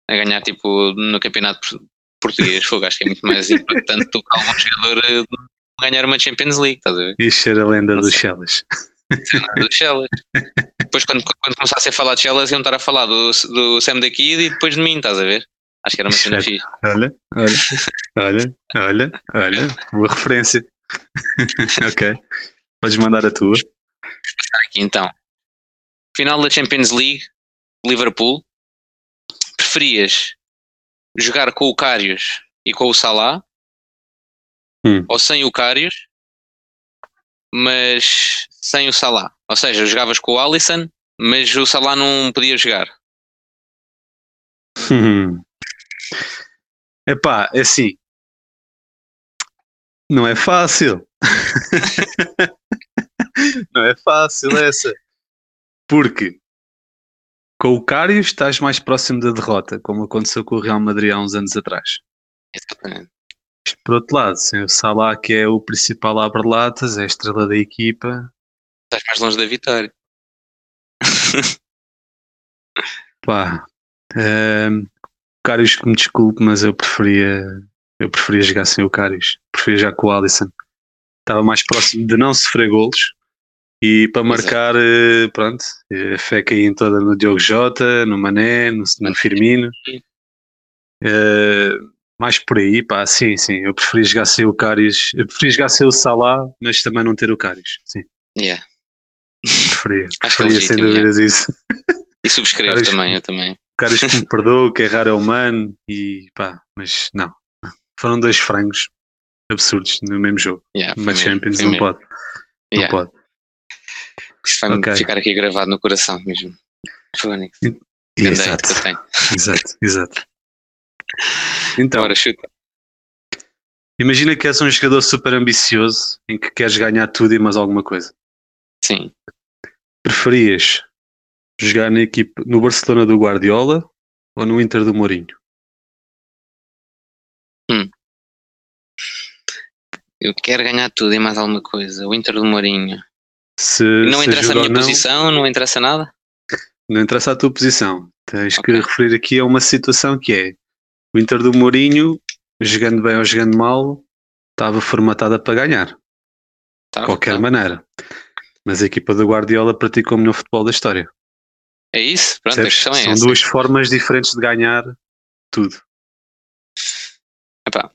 a ganhar tipo no campeonato por- português. Fogo, acho que é muito mais importante do que algum jogador eh, ganhar uma Champions League, estás a ver? E ser a lenda dos. Chelas. Do. Depois, quando, quando começasse a falar de Chelas, iam estar a falar do, do Sam da Kid e depois de mim, estás a ver? Acho que era uma cena fixe. Olha, olha, olha, olha, olha, boa referência. ok. Podes mandar a tua. Aqui então, final da Champions League, Liverpool. Preferias jogar com o Karius e com o Salah Hum. ou sem o Karius, mas sem o Salah? Ou seja, jogavas com o Alisson, mas o Salah não podia jogar. Hum. Epá, é assim. Não é fácil. não é fácil essa. Porque com o Cários estás mais próximo da derrota, como aconteceu com o Real Madrid há uns anos atrás. Exatamente. Isto por outro lado, sem o Salah, que é o principal abre-latas, é a estrela da equipa, Estás mais longe da vitória. pá. ehm, o Cários que me desculpe, mas eu preferia, eu preferia jogar sem o Cários. Preferia jogar com o Alisson. Estava mais próximo de não sofrer golos e para Exato. marcar, eh, pronto, a fé caía toda no Diogo Jota, no Mané, no, no Firmino. Eh, mais por aí, pá, sim, sim. Eu preferia jogar sem o Cários. Eu preferia jogar sem o Salah, mas também não ter o Cários. Sim, Yeah. preferia. É Preferia sem dúvidas isso. E subscrevo Cários- também, eu também. Caras que me perdoam, que errar é humano e pá, mas não. Foram dois frangos absurdos no mesmo jogo. Yeah, mesmo, Champions não pode. Não Yeah. pode. Isto vai Ok. ficar aqui gravado no coração mesmo. Exato, exato, exato. Então, chuta. imagina que és um jogador super ambicioso em que queres ganhar tudo e mais alguma coisa. Sim. Preferias jogar na equipe no Barcelona do Guardiola ou no Inter do Mourinho? Eu quero ganhar tudo e mais alguma coisa. O Inter do Mourinho. Se, Não interessa a minha não, posição, não interessa nada. Não interessa a tua posição. Tens que Ok. referir aqui a uma situação que é o Inter do Mourinho, jogando bem ou jogando mal, estava formatada para ganhar, Tá, de qualquer tá. maneira. Mas a equipa do Guardiola praticou o melhor futebol da história. É isso? Pronto, é São essa. duas formas diferentes de ganhar tudo. Epá.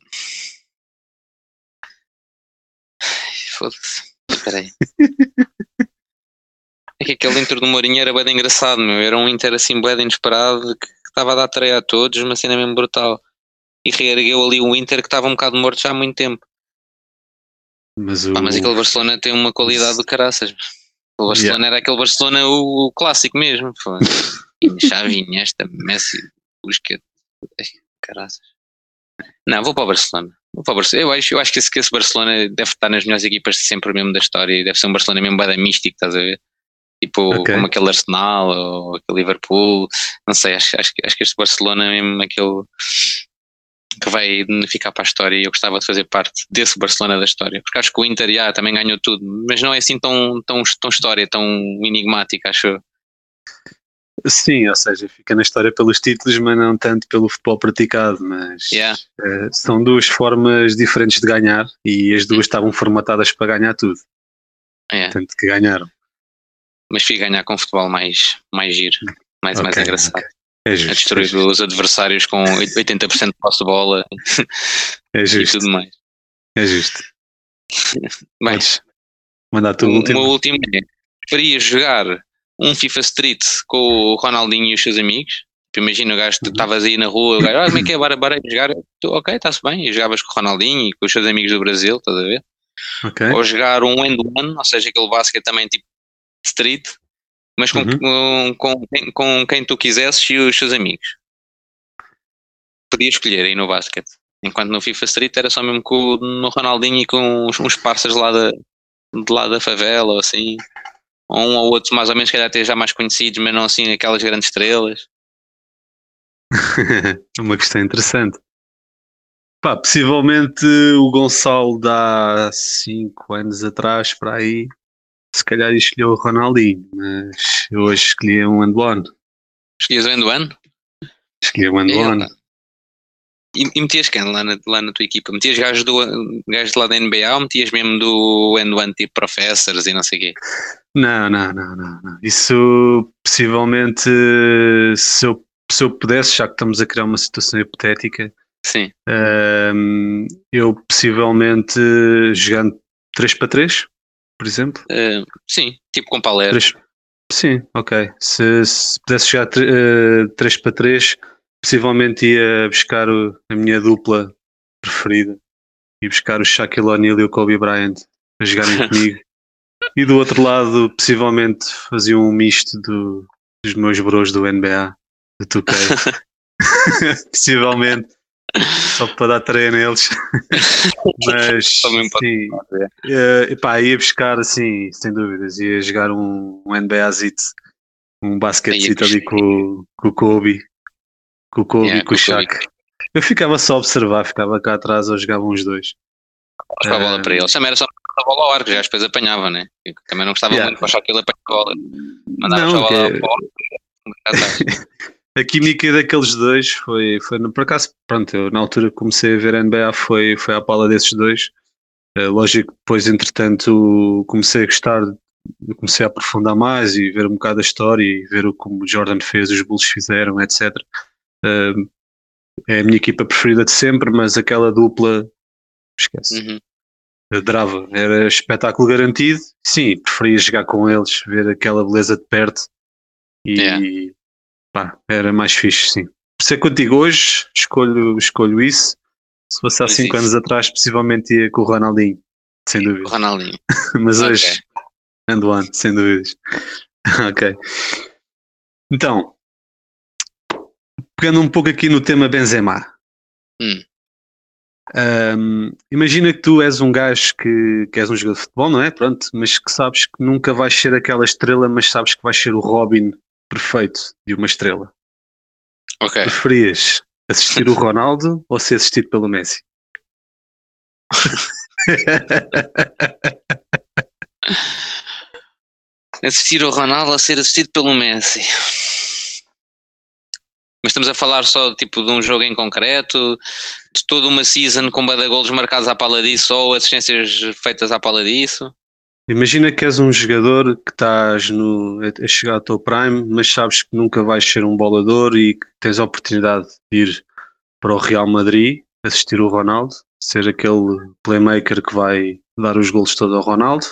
Foda-se. Espera aí. É que aquele Inter do Mourinho era bem engraçado, meu. Era um Inter assim bem inesperado que estava a dar treia a todos, uma cena mesmo brutal. E reergueu ali o Inter que estava um bocado morto já há muito tempo. Mas o, Pá, mas aquele Barcelona tem uma qualidade do caraças. O Barcelona era aquele Barcelona o, o clássico mesmo. Xavi, Iniesta, Messi, Busquets. Caraças. Não, vou para o Barcelona. Vou para o Barcelona. Eu acho, eu acho que, esse, que esse Barcelona deve estar nas melhores equipas de sempre mesmo da história. e Deve ser um Barcelona mesmo bada místico, estás a ver? Tipo, Ok. como aquele Arsenal ou aquele Liverpool. Não sei, acho, acho, que- acho que este Barcelona é mesmo aquele que vai ficar para a história e eu gostava de fazer parte desse Barcelona da história. Porque acho que o Inter já, também ganhou tudo, mas não é assim tão, tão, tão história, tão enigmática, acho eu. Sim, ou seja, fica na história pelos títulos, mas não tanto pelo futebol praticado. Mas Yeah. eh, são duas formas diferentes de ganhar e as duas estavam formatadas para ganhar tudo. É. Tanto que ganharam. mas fui ganhar com futebol mais, mais giro, mais, mais Ok, engraçado. ok. É A justo. É destruir justo. os adversários com 80% de posse de bola É e justo. tudo mais. É justo. Mas Mandar tu o o último. meu último é: preferias jogar um FIFA Street com o Ronaldinho e os seus amigos? Tu Imagina o gajo, estavas aí na rua, o gajo, ah, como é que é, bora, bora jogar? Tu, ok, está-se bem, e jogavas com o Ronaldinho e com os seus amigos do Brasil, estás a ver? Ok. ou jogar um end-one, ou seja, aquele basquete também tipo street, mas com, Uhum. com, com, com quem tu quisesses e os seus amigos. Podia escolher aí no basquete. Enquanto no FIFA Street era só mesmo com, o- Ronaldinho e com uns, uns parceiros lá da, de lá da favela ou assim. Ou um ou outro mais ou menos que calhar até já mais conhecidos, mas não assim aquelas grandes estrelas. Uma questão interessante. Pá, possivelmente o Gonçalo dá 5 anos atrás para aí, se calhar escolheu o Ronaldinho, mas eu hoje escolhi um handball. Escolhias o end-one? Escolhi um handball. E, e metias quem lá na, lá na tua equipa? Metias gajos, do, gajos de lá da NBA ou metias mesmo do end one tipo professors e não sei o quê? Não, não, não, não, não. Isso possivelmente se eu, se eu pudesse, já que estamos a criar uma situação hipotética, Sim. Ahm, eu possivelmente jogando 3 para 3, por exemplo. Eh, sim, tipo com Palero. Sim, ok. Se, se pudesse jogar 3 para 3, possivelmente ia buscar o- a minha dupla preferida e buscar o Shaquille O'Neal e o Kobe Bryant a jogarem comigo. E do outro lado, possivelmente fazia um misto do- dos meus bros do NBA, do 2K. possivelmente, só para dar treino a eles. Mas, para- sim, eh, epá, ia buscar assim, sem dúvidas, ia jogar um, um NBA zito, um basquetezito Aí, ali com, o- com o Kobe, com o Kobe Yeah, e com o Kobe. Shaq. Eu ficava só a observar, ficava cá atrás ou jogavam os dois. Para a bola Eh, para eles. Também era só a bola ao arco, já depois apanhava, né? Eu também não gostava Yeah. muito para achar que ele apanha a bola. Mandava Não, a bola que- ao está. A química daqueles dois foi, foi por acaso, pronto, eu na altura que comecei a ver NBA foi, foi à pala desses dois. Eh, lógico que depois, entretanto, comecei a gostar, comecei a aprofundar mais e ver um bocado a história e ver o como o Jordan fez, os Bulls fizeram, etc. Eh, é a minha equipa preferida de sempre, mas aquela dupla, esquece, Uhum. adorava, era espetáculo garantido. Sim, preferia jogar com eles, ver aquela beleza de perto e Yeah. pá, era mais fixe, sim. Por ser contigo hoje, escolho, escolho isso. Se fosse há Mas 5 isso. anos atrás, possivelmente ia com o Ronaldinho, sem O dúvida. Ronaldinho. Mas Ok. hoje ando on, sem dúvidas. ok. Então, pegando um pouco aqui no tema Benzema. Hum. Ahm, imagina que tu és um gajo que, que és um jogador de futebol, não é? Pronto, mas que sabes que nunca vais ser aquela estrela, mas sabes que vais ser o Robin perfeito de uma estrela. Ok. Preferias assistir o Ronaldo ou ser assistido pelo Messi? Assistir o Ronaldo a ser assistido pelo Messi. Mas estamos a falar só tipo de um jogo em concreto, de toda uma season com bada golos marcados à pala disso ou assistências feitas à pala disso. Imagina que és um jogador que estás no, a chegar ao teu prime, mas sabes que nunca vais ser um bolador e que tens a oportunidade de ir para o Real Madrid, assistir o Ronaldo, ser aquele playmaker que vai dar os golos todo ao Ronaldo,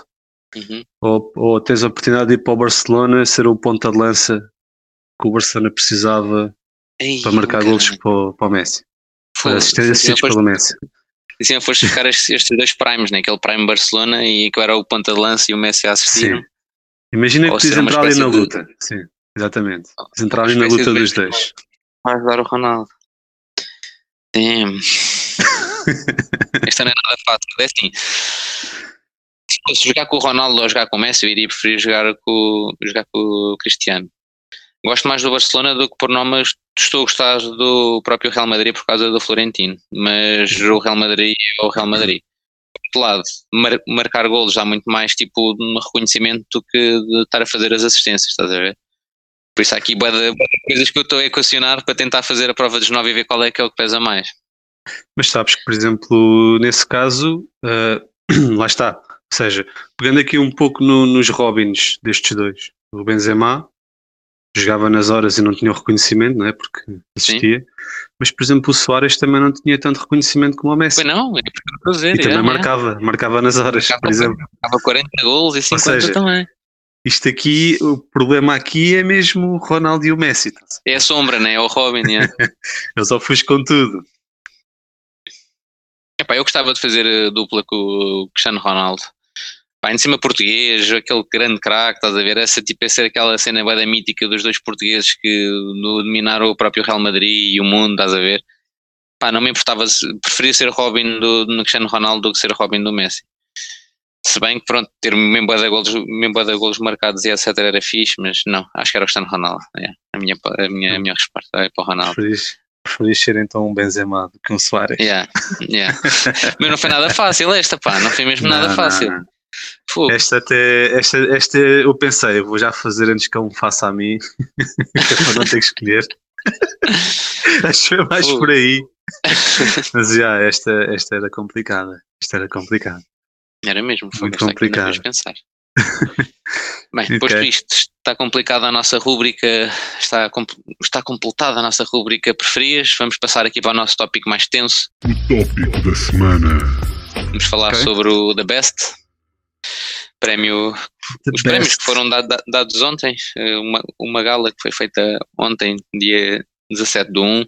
Uhum. ou, ou tens a oportunidade de ir para o Barcelona, ser o ponta de lança que o Barcelona precisava Ei, para marcar caralho. golos para, o- para o Messi, para assistir, assistidos pelo Messi. E se não foste buscar estes, estes dois primes, né? aquele prime Barcelona e que era o ponta de lança e o Messi a assistir. Sim. Imagina Ou que uma entrar ali na espécie de- luta. Sim, exatamente. Tens entrar ali na luta dos dois. Vai ajudar o Ronaldo. Damn. Esta não é nada fácil. É assim. Se fosse jogar com o Ronaldo ou jogar com o Messi, eu iria preferir jogar com, jogar com o Cristiano. Gosto mais do Barcelona do que por nomes. Estou a gostar do próprio Real Madrid por causa do Florentino. Mas o Real Madrid é o Real Madrid. Por outro lado, mar- marcar golos dá muito mais tipo de reconhecimento do que de estar a fazer as assistências, estás a ver? Por isso há aqui de coisas que eu estou a equacionar para tentar fazer a prova dos nove e ver qual é que é o que pesa mais. Mas sabes que, por exemplo, nesse caso, eh, lá está. Ou seja, pegando aqui um pouco no- nos Robins destes dois, o Benzema jogava nas horas e não tinha o reconhecimento, não é? Porque assistia. Mas, por exemplo, o Soares também não tinha tanto reconhecimento como o Messi. Pois não, é eu a dizer. e também é, é. marcava, marcava nas horas, Marcava por exemplo. Marcava 40 gols e 50 seja, também. Isto aqui, o problema aqui é mesmo o Ronaldo e o Messi. É a sombra, né? É o Robin, é. Eles ofuscam tudo. Epá, eu gostava de fazer a dupla com o Cristiano Ronaldo. Pá, em cima português, aquele grande craque, estás a ver? Essa tipo, ser aquela cena bem mítica dos dois portugueses que dominaram o próprio Real Madrid e o mundo, estás a ver? Pá, não me importava, preferia ser Robin do, do Cristiano Ronaldo do que ser Robin do Messi. Se bem que pronto, ter mesmo de golos, mesmo de golos marcados e etc era fixe, mas não, acho que era o Cristiano Ronaldo. É, a, minha, a, minha, a minha resposta é para o Ronaldo. Preferis, preferis ser então um Benzema do que um Soares. Yeah, yeah. mas não foi nada fácil esta, pá, não foi mesmo não, nada fácil. Não, não. Esta até, esta, esta eu pensei, eu vou já fazer antes que ele me faça a mim, para não ter que escolher. Acho que foi mais Fogo. por aí. Mas já, esta, esta era complicada. Esta era complicada. Era mesmo, foi muito complicado. pensar. Bem, okay. posto isto, está complicada a nossa rúbrica, está, está completada a nossa rúbrica preferias. Vamos passar aqui para o nosso tópico mais tenso. O tópico da semana. Vamos falar okay. sobre o The Best. Prémio, The os best. prémios que foram dados, dados ontem, eh, uma, uma gala que foi feita ontem, dia 17 de 1,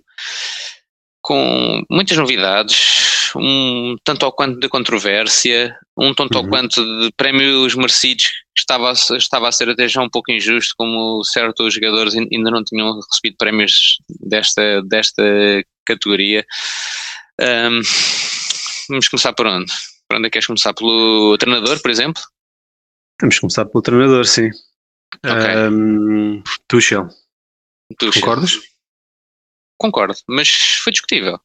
com muitas novidades, um tanto ao quanto de controvérsia, um tanto uhum. ao quanto de prémios merecidos, estava, estava a ser até já um pouco injusto, como certos jogadores ainda não tinham recebido prémios desta, desta categoria. Um, vamos começar por onde? Por onde é que queres começar? Pelo treinador, por exemplo? Vamos começar pelo treinador, sim. Okay. Um, Tuchel. Tuchel. Concordas? Concordo, mas foi discutível.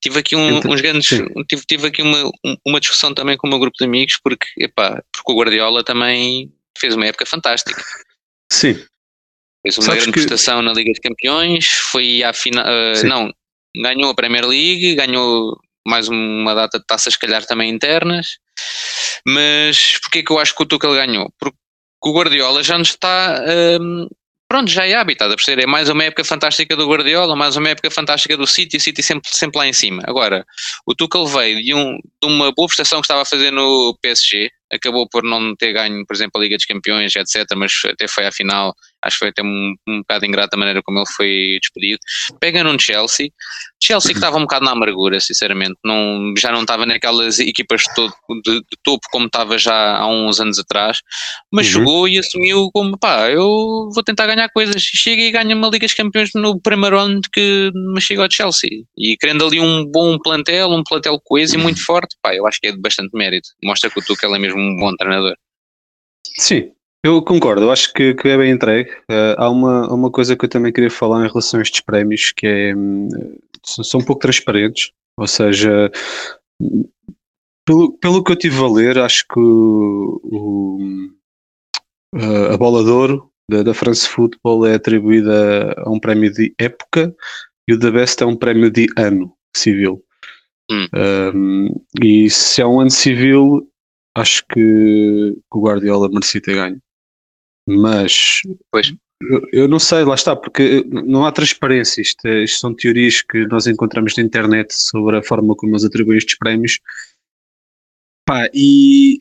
Tive aqui um, uns grandes. Tive, tive aqui uma, uma discussão também com o meu grupo de amigos, porque, epá, porque o Guardiola também fez uma época fantástica. Sim. Fez uma Sabes grande que... prestação na Liga de Campeões, foi à final. Uh, não, ganhou a Premier League, ganhou mais uma data de taças, se calhar também internas. Mas porquê que eu acho que o Tuchel ganhou? Porque o Guardiola já nos está um, pronto, já é habitado a perceber. É mais uma época fantástica do Guardiola, mais uma época fantástica do City, o City sempre, sempre lá em cima. Agora, o Tuchel veio de, um, de uma boa prestação que estava a fazer no PSG, acabou por não ter ganho, por exemplo, a Liga dos Campeões, etc., mas até foi à final, acho que foi até um, um bocado ingrato a maneira como ele foi despedido. Pega num Chelsea, Chelsea que estava um bocado na amargura, sinceramente, não, já não estava naquelas equipas de, todo, de, de topo como estava já há uns anos atrás, mas uhum. chegou e assumiu como, pá, eu vou tentar ganhar coisas, chega e ganha uma Liga dos Campeões no primeiro ano que me chegou ao Chelsea, e querendo ali um bom plantel, um plantel coeso e muito forte, pá, eu acho que é de bastante mérito, mostra que o Tuchel é mesmo um bom treinador. Sim, eu concordo, eu acho que, que é bem entregue. Uh, há uma, uma coisa que eu também queria falar em relação a estes prémios, que é, um, são um pouco transparentes, ou seja, pelo, pelo que eu tive a ler, acho que o, o, a bola de ouro da, da France Football é atribuída a um prémio de época e o da Best é um prémio de ano civil. Hum. Um, e se é um ano civil, acho que o Guardiola merecia ter ganho. Mas pois. Eu, não sei, lá está, porque não há transparência. Isto, é, isto, são teorias que nós encontramos na internet sobre a forma como eles atribuem estes prémios. Pá, e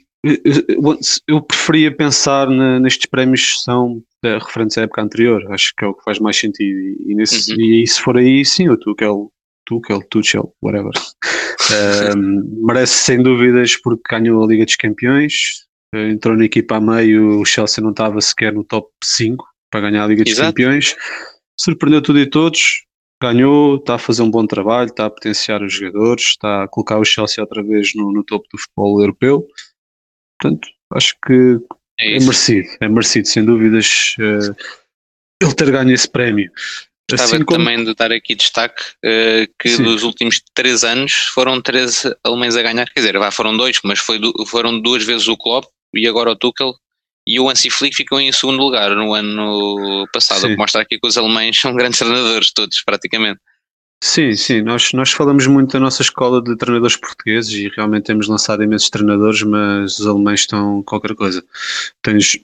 eu, preferia pensar na, nestes prémios que são referentes à época anterior. Acho que é o que faz mais sentido. E, nesse, uhum. e se for aí, sim, o Tuchel, Tuchel, Tuchel, whatever. um, merece sem dúvidas porque ganhou a Liga dos Campeões, entrou na equipa a meio, o Chelsea não estava sequer no top 5 para ganhar a Liga dos Exato. Campeões. Surpreendeu tudo e todos, ganhou, está a fazer um bom trabalho, está a potenciar os jogadores, está a colocar o Chelsea outra vez no, no topo do futebol europeu. Portanto, acho que é, é merecido, é merecido, sem dúvidas, uh, ele ter ganho esse prémio. Gostava assim como... também de dar aqui destaque uh, que Sim. dos últimos três anos foram três alemães a ganhar, quer dizer, foram dois, mas foi, foram duas vezes o Klopp e agora o Tuchel e o Hansi Flick ficou em segundo lugar no ano passado, o que mostra aqui que os alemães são grandes treinadores todos, praticamente. Sim, sim, nós, nós falamos muito da nossa escola de treinadores portugueses e realmente temos lançado imensos treinadores, mas os alemães estão qualquer coisa. Tens,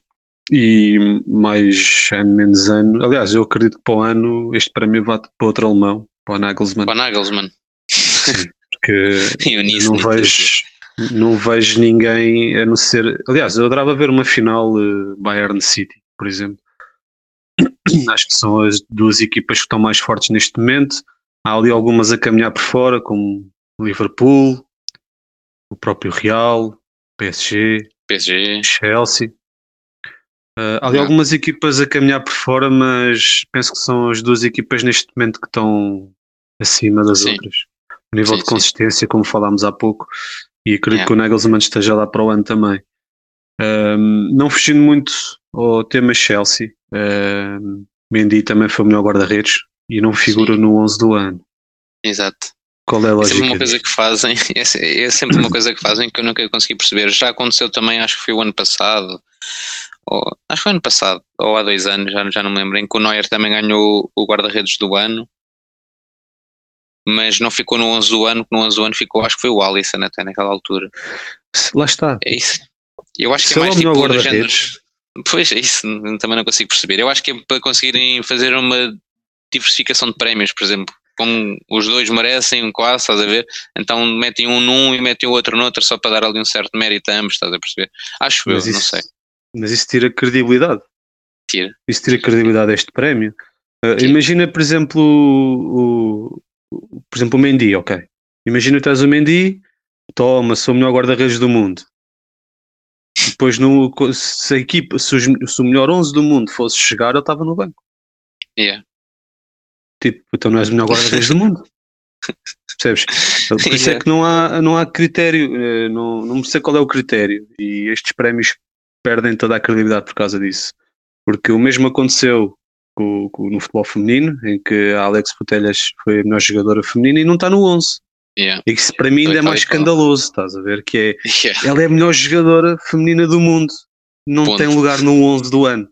e mais ano, menos ano, aliás, eu acredito que para o ano este prémio vai para outro alemão, para o Nagelsmann. Para o Nagelsmann. Sim, porque não vejo, não vejo ninguém a não ser. Aliás, eu adorava ver uma final uh, Bayern City, por exemplo. Acho que são as duas equipas que estão mais fortes neste momento. Há ali algumas a caminhar por fora, como Liverpool, o próprio Real, PSG, PSG. Chelsea. Uh, há ali algumas equipas a caminhar por fora, mas penso que são as duas equipas neste momento que estão acima das Sim. outras. A nível Sim, de sim. consistência, como falámos há pouco, e acredito Yeah. que o Nagelsmann esteja lá para o ano também. Um, não fugindo muito ao tema Chelsea, um, Mendy também foi o melhor guarda-redes e não figura Sim. no 11 do ano. Exato. Qual é a É lógica? sempre uma coisa que fazem, é é sempre uma coisa que fazem que eu nunca consegui perceber. Já aconteceu também, acho que foi o ano passado, ou, acho que foi ano passado, ou há dois anos, já, já não me lembro, em que o Neuer também ganhou o guarda-redes do ano, mas não ficou no 11 do ano, no 11 do ano ficou, acho que foi o Alisson até naquela altura. Lá está. É isso. Eu acho que Se é mais tipo do género. Pois é isso, também não consigo perceber. Eu acho que é para conseguirem fazer uma diversificação de prémios, por exemplo. Como os dois merecem um quase, estás a ver? Então metem um num e metem o outro noutro só para dar ali um certo mérito a ambos, estás a perceber? Acho eu, mas não isso, sei. mas isso tira credibilidade. Tira. Isso tira credibilidade a este prémio. Uh, imagina, por exemplo, o- por exemplo, o Mendy, ok. Imagina que tens o Mendy, toma, sou o melhor guarda-redes do mundo. Depois, no, se a equipa, se, os- se o melhor 11 do mundo fosse chegar, ele estava no banco. Yeah. Tipo, então não és o melhor guarda-redes do mundo. Percebes? Por isso é Yeah. que não há, não há critério, eh, não, não sei qual é o critério. E estes prémios perdem toda a credibilidade por causa disso. Porque o mesmo aconteceu com, com- no futebol feminino, em que a Alex Putelhas foi a melhor jogadora feminina e não está no 11. Yeah. E que isso para mim ainda é tal mais e qual. escandaloso, estás a ver? Que é, Yeah. ela é a melhor jogadora feminina do mundo, não Ponto. tem lugar no 11 do ano.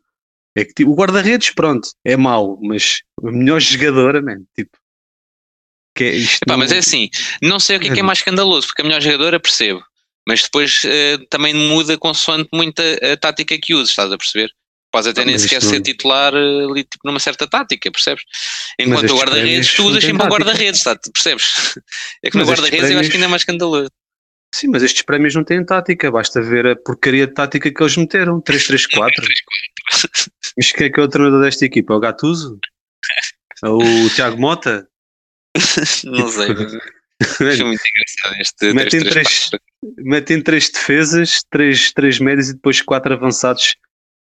É que tipo, o guarda-redes, pronto, é mau, mas a melhor jogadora, man, tipo. Que é isto Epá, não- mas é assim, não sei o que é, que é É. mais escandaloso, porque a melhor jogadora percebo, mas depois eh, também muda consoante muito a, a tática que uses, estás a perceber? Podes até Ah, nem sequer ser titular eh, ali tipo, numa certa tática, percebes? Enquanto o guarda-redes, prémios tu usas sempre o guarda-redes, tá? percebes? É que no Mas estes guarda-redes eu acho prémios- que ainda é mais escandaloso. Sim, mas estes prémios não têm tática, basta ver a porcaria de tática que eles meteram. 3-3-4. Mas quem é que é o treinador desta equipa? É o Gattuso? É o Tiago Mota? Não sei, acho muito engraçado este Metem 3-3-4. três- Metem três defesas, três, três médios e depois quatro avançados.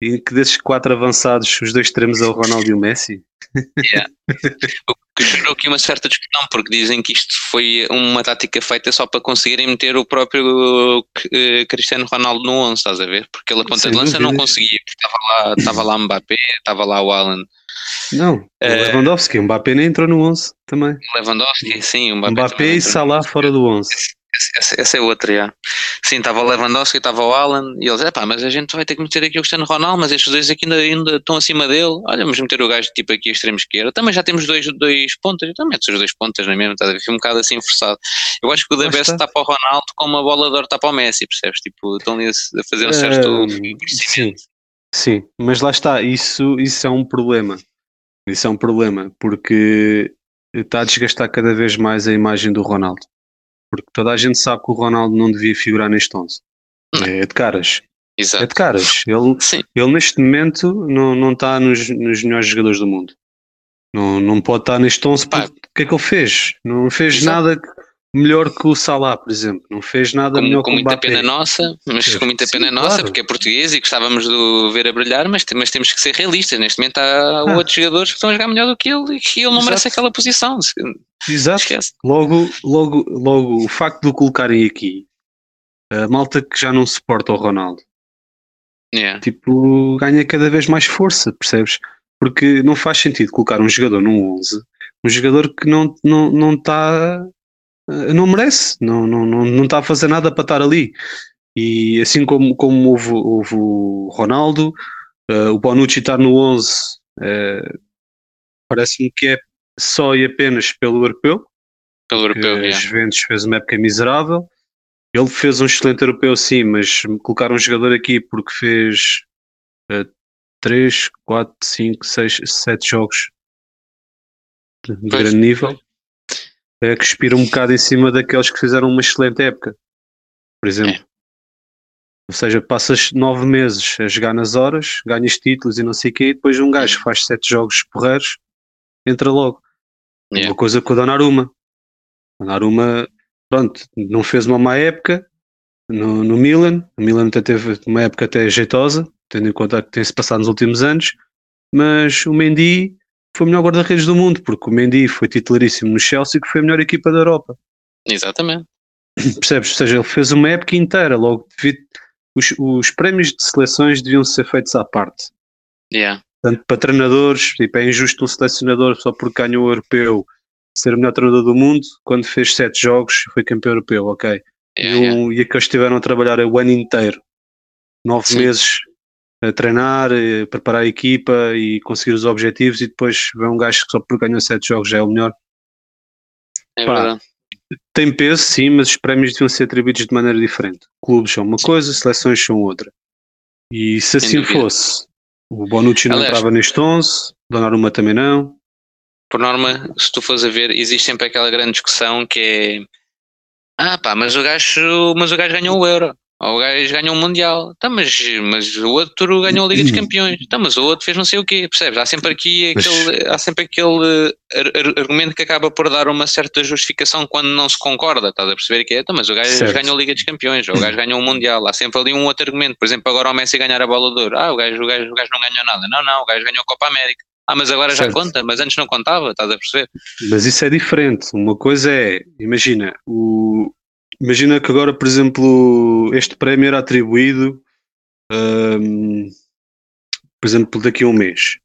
E que desses quatro avançados, os dois extremos é o Ronaldo e o Messi. O que gerou aqui uma certa discussão, porque dizem que isto foi uma tática feita só para conseguirem meter o próprio eh, Cristiano Ronaldo no 11, estás a ver? Porque ele a ponta Sem de lança não dúvidas. conseguia, porque estava lá, estava lá Mbappé, estava lá o Alan Não, o Eh, Lewandowski, o Mbappé nem entrou no 11 também. Lewandowski, sim, o Mbappé, Mbappé, e. Salah fora do 11. Essa, essa é outra, já. Sim, estava o Lewandowski, estava o Alan, e eles, epá, mas a gente vai ter que meter aqui o Cristiano Ronaldo, mas estes dois aqui ainda, ainda estão acima dele. Olha, vamos meter o gajo tipo aqui a extremo esquerda. Também já temos dois, dois pontas, então metes os dois pontas na mesma, estás a ver? Foi um bocado assim forçado. Eu acho que o Best está. para o Ronaldo como a bola de ouro está para o Messi, percebes? Tipo, estão ali a, fazer um certo. Ahm, sim, sim, mas lá está, isso, isso é um problema. Isso é um problema, porque está a desgastar cada vez mais a imagem do Ronaldo. Porque toda a gente sabe que o Ronaldo não devia figurar neste 11. Não. É de caras. É Exato. de caras. Ele, Sim, ele neste momento não, não está nos, nos melhores jogadores do mundo. Não, não pode estar neste 11 Pá. porque o que é que ele fez? Não fez Exato. nada melhor que o Salah, por exemplo. Não fez nada melhor com, com que o muita Mbappé. pena nossa, mas Sim, com muita pena nossa, claro. porque é português e gostávamos de o ver a brilhar, mas, mas temos que ser realistas. Neste momento há Ah. outros jogadores que estão a jogar melhor do que ele e que ele não Exato. merece aquela posição. Exato. Esquece. Logo, logo, logo, o facto de o colocarem aqui, a malta que já não suporta o Ronaldo, Yeah. tipo, ganha cada vez mais força, percebes? Porque não faz sentido colocar um jogador num 11, um jogador que não está, não, não, tá, não merece, não está não, não, não tá a fazer nada para estar ali. E assim como, como houve, houve o Ronaldo, eh, o Bonucci estar no 11, eh, parece-me que é só e apenas pelo europeu, Pelo europeu, yeah. Juventus fez uma época miserável. Ele fez um excelente europeu, sim, mas colocar um jogador aqui porque fez 3, 4, 5, 6, 7 jogos de Pois. grande nível é que expira um bocado em cima daqueles que fizeram uma excelente época, por exemplo. É. Ou seja, passas nove meses a jogar nas horas, ganhas títulos e não sei o quê, e depois um gajo faz sete jogos porreiros, entra logo. Yeah. Uma coisa com o Donnarumma. O Donnarumma, pronto, não fez uma má época, no, no Milan. O Milan até teve uma época até jeitosa, tendo em conta que tem-se passado nos últimos anos, mas o Mendy foi o melhor guarda-redes do mundo, porque o Mendy foi titularíssimo no Chelsea, que foi a melhor equipa da Europa. Exatamente. Percebes? Ou seja, ele fez uma época inteira, logo devido, os, os prémios de seleções deviam ser feitos à parte. Yeah. Tanto para treinadores, tipo, é injusto um selecionador só porque ganhou o europeu ser o melhor treinador do mundo, quando fez sete jogos foi campeão europeu, ok. Yeah, e, yeah. um, e aqueles estiveram a trabalhar o ano inteiro, nove Sim. meses a treinar, eh, preparar a equipa e conseguir os objetivos e depois vem um gajo que só porque ganhou sete jogos já é o melhor. É Pá. verdade. Tem peso, sim, mas os prémios deviam ser atribuídos de maneira diferente. Clubes são uma coisa, seleções são outra. E se assim fosse, o Bonucci não Aliás- entrava neste 11, Donnarumma também não. Por norma, se tu fores a ver, existe sempre aquela grande discussão que é ah pá, mas o gajo, mas o gajo ganhou o Euro, o gajo ganhou o Mundial, tá, mas, mas o outro ganhou a Liga dos Campeões, tá, mas o outro fez não sei o quê, percebes? Há sempre aqui Mas- aquele, há sempre aquele ar- argumento que acaba por dar uma certa justificação quando não se concorda, estás a perceber que é, tá, mas o gajo Certo. ganhou a Liga dos Campeões, ou o gajo ganhou o Mundial, há sempre ali um outro argumento, por exemplo, agora o Messi ganhar a bola de ouro, ah, o gajo, o gajo, o gajo não ganhou nada, não, não, o gajo ganhou a Copa América. Ah, mas agora já Certo. conta, mas antes não contava, estás a perceber? Mas isso é diferente. Uma coisa é, imagina, o, imagina que agora, por exemplo, este prémio era atribuído, hum, por exemplo, daqui a um mês,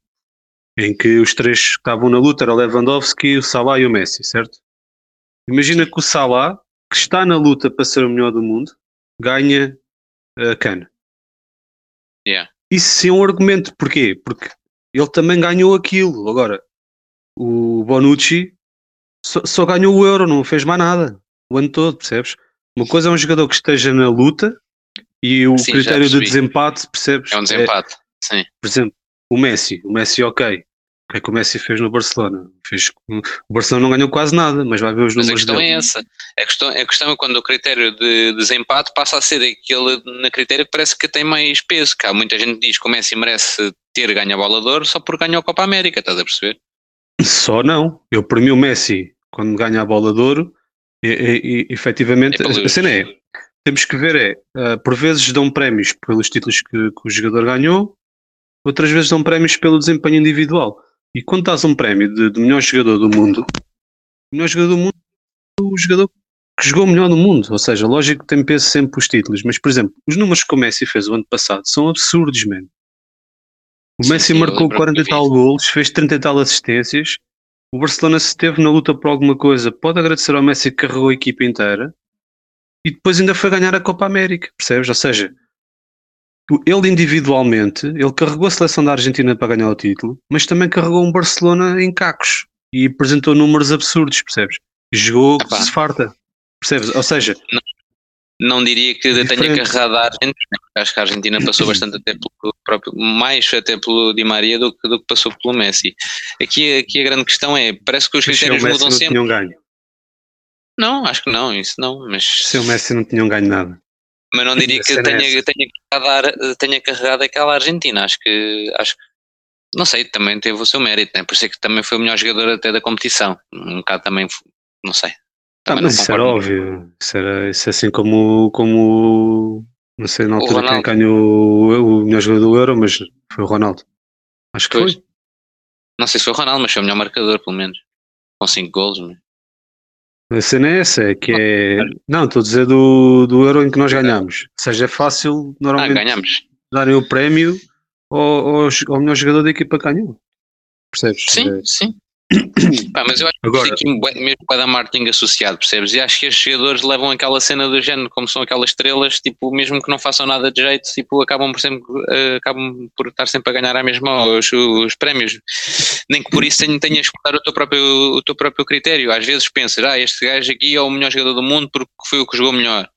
em que os três que estavam na luta era o Lewandowski, o Salah e o Messi, certo? Imagina que o Salah, que está na luta para ser o melhor do mundo, ganha a cana. Yeah. Isso sim é um argumento. Porquê? Porque ele também ganhou aquilo. Agora, o Bonucci só, só ganhou o euro, não fez mais nada o ano todo, percebes? Uma coisa é um jogador que esteja na luta e o Sim, critério de desempate, percebes? É um desempate. Sim. por exemplo, o Messi, o Messi ok. O que é que o Messi fez no Barcelona? Fez, o Barcelona não ganhou quase nada, mas vai ver os Mas a números questão dele. é essa. A questão, a questão é quando o critério de desempate passa a ser aquele na critério que parece que tem mais peso. Há muita gente diz que o Messi merece ter ganho a bola de ouro só porque ganhou a Copa América, estás a perceber? Só não. Eu, para mim, o Messi, quando ganha a bola de ouro, e, e- e- efetivamente, É a, cena é, temos que ver é, ah, por vezes dão prémios pelos títulos que, que o jogador ganhou, outras vezes dão prémios pelo desempenho individual. E quando dás um prémio de, de melhor jogador do mundo, o melhor jogador do mundo é o jogador que jogou melhor no mundo. Ou seja, lógico que tem peso sempre os títulos, mas, por exemplo, os números que o Messi fez o ano passado são absurdos, mano. O Sim, Messi sim, eu marcou lembro-me 40 e tal vi. golos, fez 30 e tal assistências. O Barcelona, se esteve na luta por alguma coisa, pode agradecer ao Messi que carregou a equipa inteira e depois ainda foi ganhar a Copa América, percebes? Ou seja, ele individualmente, ele carregou a seleção da Argentina para ganhar o título, mas também carregou um Barcelona em cacos e apresentou números absurdos, percebes? Jogou que Epá. se farta, percebes? Ou seja, Não diria que tenha carregado a Argentina. Acho que a Argentina passou bastante até pelo próprio, mais até pelo Di Maria do que, do que passou pelo Messi. Aqui, aqui a grande questão é, parece que os se o critérios Messi mudam não sempre. tinham ganho. Não, acho que não, isso não, mas Se o Messi não tinham ganho nada. mas não diria que é tenha, tenha, carregado, tenha carregado aquela Argentina. Acho que, acho que, não sei, também teve o seu mérito, né? por isso é que também foi o melhor jogador até da competição. Um bocado também, não sei. Ah, mas isso era óbvio. Isso, era, isso é assim como, como não sei na altura quem ganhou o, o melhor jogador do Euro, mas foi o Ronaldo. Acho que Pois. foi. Não sei se foi o Ronaldo, mas foi o melhor marcador, pelo menos. Com 5 golos. né? A cena é essa, é que é. Não, estou a dizer do, do Euro em que nós ganhamos. Ou seja, é fácil Ah, normalmente ganhamos. darem o prémio ao, ao, ao melhor jogador da equipa que ganhou. Percebes? Sim, É, sim. Pá, mas eu acho Agora- que aqui mesmo com a da marketing associado, percebes? E acho que estes jogadores levam aquela cena do género, como são aquelas estrelas, tipo, mesmo que não façam nada de jeito, tipo, acabam por sempre, eh, acabam por estar sempre a ganhar a mesma os, os prémios. Nem que por isso tenha- tenhas que mudar o teu próprio, o teu próprio critério. Às vezes pensas, ah, este gajo aqui é o melhor jogador do mundo porque foi o que jogou melhor.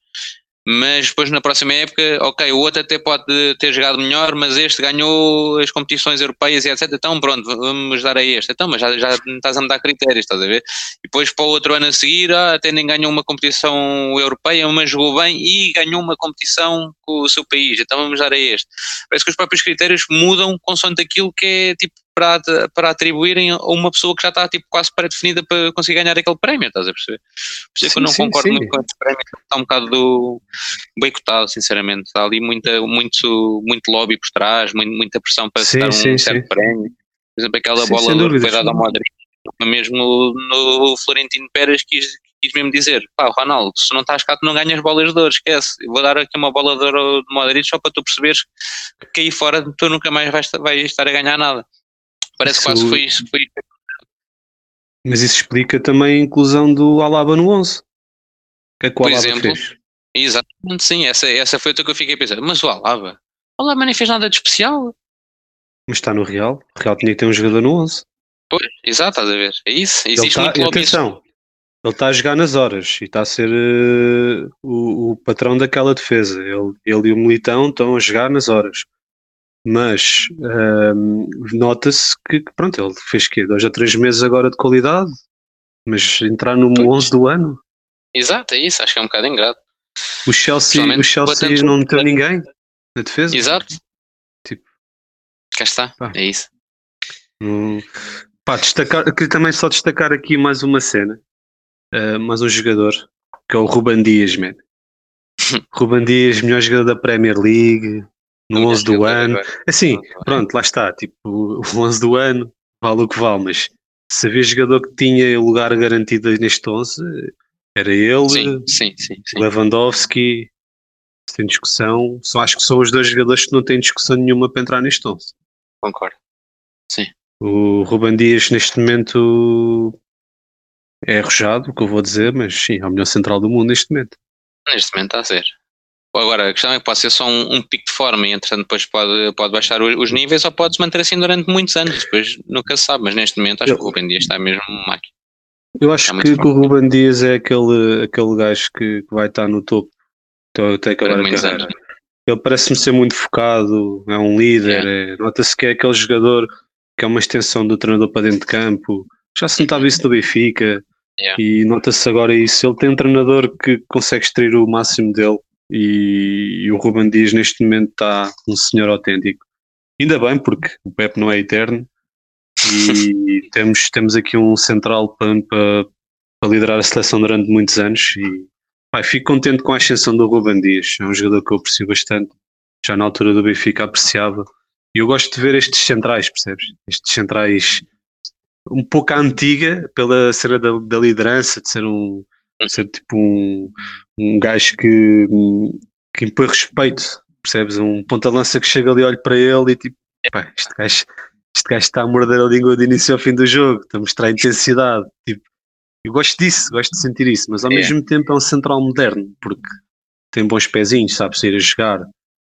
Mas depois na próxima época, ok, o outro até pode ter jogado melhor, mas este ganhou as competições europeias e etc. Então pronto, vamos dar a este. Então, mas já, já estás a mudar critérios, estás a ver? E depois para o outro ano a seguir, ah, até nem ganhou uma competição europeia, mas jogou bem e ganhou uma competição com o seu país. Então vamos dar a este. Parece que os próprios critérios mudam consoante aquilo que é tipo para, para atribuírem a uma pessoa que já está tipo, quase pré-definida para conseguir ganhar aquele prémio, estás a perceber? Por isso é que eu não sim, concordo sim. muito com esse prémio, está um bocado do boicotado, sinceramente. Está ali muita, muito, muito lobby por trás, muita pressão para sim, dar um sim, certo prémio. Por exemplo, aquela bola que foi dada ao Madrid, mesmo no Florentino Pérez quis, quis mesmo dizer, pá, Ronaldo, se não estás cá tu não ganhas bolas de ouro, esquece, vou dar aqui uma bola de ouro de Madrid só para tu perceberes que aí fora tu nunca mais vais, vais estar a ganhar nada. Parece isso... quase foi isso. Foi... Mas isso explica também a inclusão do Alaba no 11. O que é que o Por Alaba exemplo, fez? Exatamente, sim, essa, essa foi a que eu fiquei pensando, mas o Alaba, o Alaba nem fez nada de especial. Mas está no Real, o Real tinha que ter um jogador no 11. Pois, exato, estás a ver, é isso, existe tá, muito atenção, ele está a jogar nas horas e está a ser uh, o, o, patrão daquela defesa. Ele, ele e o Militão estão a jogar nas horas. Mas uh, nota-se que, pronto, ele fez que dois a três meses agora de qualidade, mas entrar no pois. 11 do ano. Exato, é isso, acho que é um bocado ingrato. O Chelsea, o Chelsea não meteu ninguém na defesa. Exato. Tipo. Cá está, pá. é isso. Hum, pá, destacar, queria também só destacar aqui mais uma cena uh, mais um jogador, que é o Ruban Dias, man. Ruban Dias, melhor jogador da Premier League, no 11 do ano. Assim, pronto, lá está, tipo, o 11 do ano, vale o que vale, mas se havia jogador que tinha lugar garantido neste 11, era ele, sim, sim, sim, sim. Lewandowski, sem discussão. Só acho que são os dois jogadores que não têm discussão nenhuma para entrar neste 11. Concordo. Sim. O Ruban Dias, neste momento, é arrojado o que eu vou dizer, mas sim, é o melhor central do mundo neste momento. Neste momento está a ser. Agora, a questão é que pode ser só um, um pico de forma e, entretanto, depois pode, pode baixar os, os níveis ou pode se manter assim durante muitos anos. Depois nunca se sabe, mas neste momento acho eu, que o Ruben Dias está mesmo máquina. Eu acho que, que, o Ruben Dias é aquele, aquele gajo que, que vai estar no topo até acabar a carreira. Ele parece-me ser muito focado, é um líder, yeah. é, nota-se que é aquele jogador que é uma extensão do treinador para dentro de campo, já se notava isso no Benfica yeah. e nota-se agora isso. Ele tem um treinador que consegue extrair o máximo dele e, e o Ruben Dias neste momento está um senhor autêntico. Ainda bem, porque o Pep não é eterno e temos, temos aqui um central para, para, para, liderar a seleção durante muitos anos e pai, fico contente com a ascensão do Ruben Dias. É um jogador que eu aprecio bastante. Já na altura do Benfica apreciava. E eu gosto de ver estes centrais, percebes? Estes centrais um pouco antiga pela cena da, da liderança, de ser um de ser tipo um, um gajo que, que impõe respeito, percebes? Um ponta-lança que chega ali, olha para ele e tipo, pá, este gajo, este gajo está a morder a língua de início ao fim do jogo, está a mostrar intensidade. Tipo, eu gosto disso, gosto de sentir isso, mas ao é. mesmo tempo é um central moderno, porque tem bons pezinhos, sabe sair a jogar,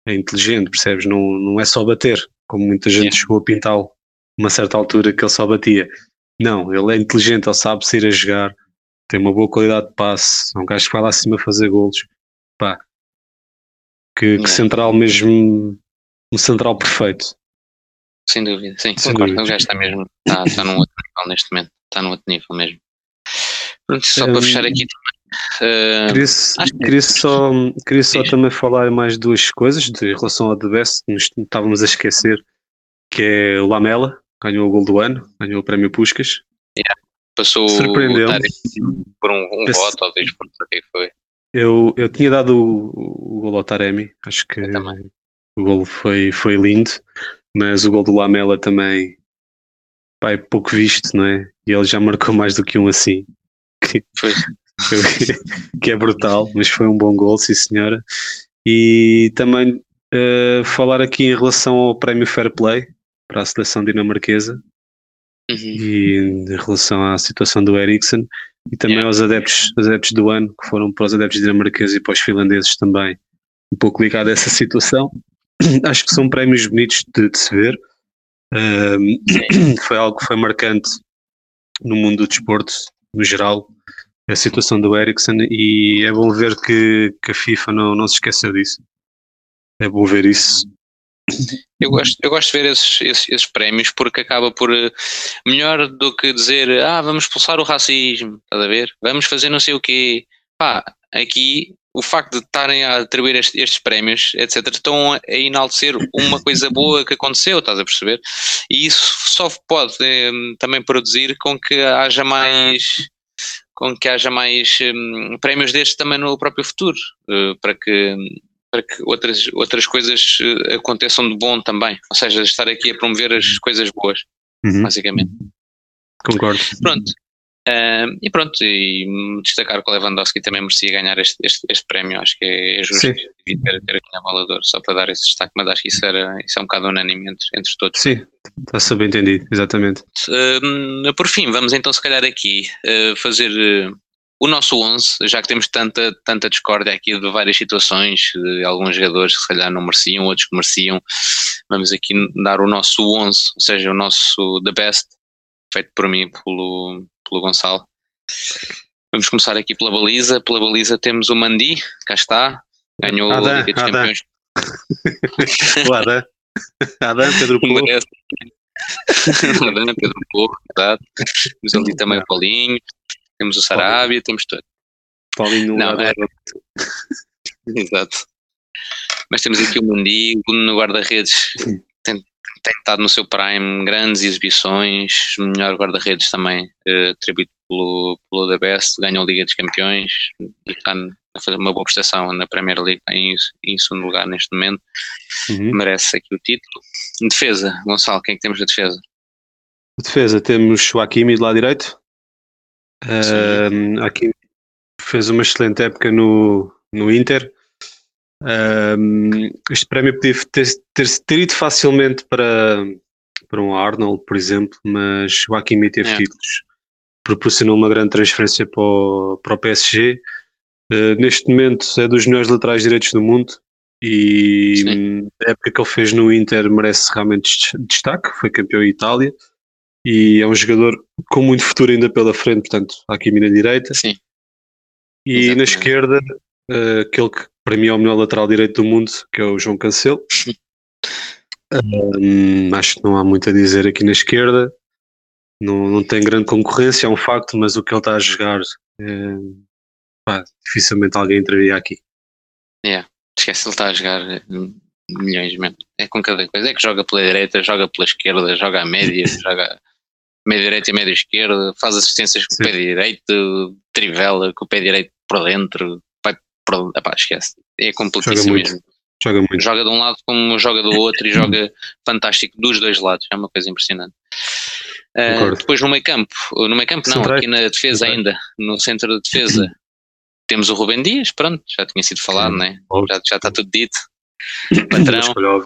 é inteligente, percebes? Não, não é só bater, como muita gente é. chegou a pintá-lo uma certa altura que ele só batia. Não, ele é inteligente, ele sabe sair a jogar, tem uma boa qualidade de passe, é um gajo que vai lá acima fazer golos. Pá, que, que central mesmo, um central perfeito. Sem dúvida, sim, Sem concordo. Dúvida. O gajo está mesmo, está, está num outro nível neste momento, está num outro nível mesmo. Pronto, só um, para fechar aqui também. Uh, queria, queria só, queria só também falar mais duas coisas de, em relação ao The Best, nos estávamos a esquecer, que é o Lamela, ganhou o gol do ano, ganhou o prémio Puscas. Yeah. Passou Surpreendeu por um, um Esse... voto dois por que foi. Eu, eu tinha dado o, o gol ao Taremi, acho que o gol foi, foi lindo, mas o gol do Lamela também pá, é pouco visto, não é? E ele já marcou mais do que um assim. Que, que é brutal, mas foi um bom gol, sim senhora. E também uh, falar aqui em relação ao prémio Fair Play, para a seleção dinamarquesa uhum. e em relação à situação do Eriksen e também yeah. aos adeptos, adeptos do ano que foram para os adeptos dinamarqueses e para os finlandeses também um pouco ligado a essa situação acho que são prémios bonitos de, de se ver um, foi algo que foi marcante no mundo do desporto no geral a situação do Eriksen e é bom ver que, que a FIFA não, não se esqueceu disso é bom ver isso eu gosto, eu gosto de ver esses, esses, esses, prémios porque acaba por eh, melhor do que dizer ah, vamos expulsar o racismo, estás a ver? Vamos fazer não sei o quê. Pá, aqui o facto de estarem a atribuir estes, estes, prémios, etc., estão a enaltecer uma coisa boa que aconteceu, estás a perceber? E isso só pode eh, também produzir com que haja mais com que haja mais um, prémios destes também no próprio futuro, uh, para que para que outras, outras coisas uh, aconteçam de bom também, ou seja, estar aqui a promover as coisas boas, uhum. basicamente. Concordo. Pronto, Uh, e pronto, e destacar que o Lewandowski também merecia ganhar este, este, este prémio, acho que é, é justo ter, ter ganhado valador, só para dar esse destaque, mas acho que isso, era, isso é um bocado unânime entre, entre todos. Sim, está subentendido, exatamente. Uh, por fim, vamos então se calhar aqui uh, fazer o nosso 11, já que temos tanta, tanta discórdia aqui de várias situações, de alguns jogadores que se calhar não mereciam, outros que mereciam, vamos aqui dar o nosso 11, ou seja, o nosso The Best, feito por mim, pelo pelo Gonçalo. Vamos começar aqui pela baliza. Pela baliza temos o Mandi, cá está, ganhou Adam, a Liga dos Adam. Campeões. o Adam. Adam, Pedro Porro. Adam, Pedro Porro, verdade. Temos ali também o Paulinho, temos o Sarabia, temos todo. Paulinho Não, é... Exato. Mas temos aqui o Mandi no guarda-redes. Tem, tem estado no seu prime, grandes exibições, melhor guarda-redes também, eh, atribuído pelo, pelo The Best, ganhou a Liga dos Campeões e está a fazer uma boa prestação na Premier League em, em segundo lugar neste momento, uhum. merece aqui o título. Defesa, Gonçalo, quem é que temos na defesa? defesa temos o Hakimi do lado direito. Uh, Hakimi fez uma excelente época no, no Inter, um, este prémio podia ter, ter, ter, ido facilmente para, para um Arnold, por exemplo, mas o Hakimi teve é. títulos, proporcionou uma grande transferência para o, para o PSG. Uh, neste momento é dos melhores laterais direitos do mundo e Sim. a época que ele fez no Inter merece realmente destaque, foi campeão em Itália e é um jogador com muito futuro ainda pela frente, portanto, Hakimi na direita. Sim. E Exatamente. na esquerda, uh, aquele que para mim é o melhor lateral direito do mundo, que é o João Cancelo. um, acho que não há muito a dizer aqui na esquerda. Não, não tem grande concorrência, é um facto, mas o que ele está a jogar, é, pá, dificilmente alguém entraria aqui. Yeah. Esquece, ele está a jogar milhões mesmo. É com cada coisa. É que joga pela direita, joga pela esquerda, joga à média, joga meia direita e média esquerda, faz assistências com Sim. o pé direito, trivela com o pé direito por dentro, epá, esquece. É completíssimo mesmo. Joga muito. Joga de um lado como joga do outro e joga fantástico dos dois lados. É uma coisa impressionante. Uh, depois no meio campo, no meio campo não, aqui na defesa ainda, no centro de defesa, temos o Rubem Dias, pronto, já tinha sido falado, né? já, já está tudo dito. Patrão.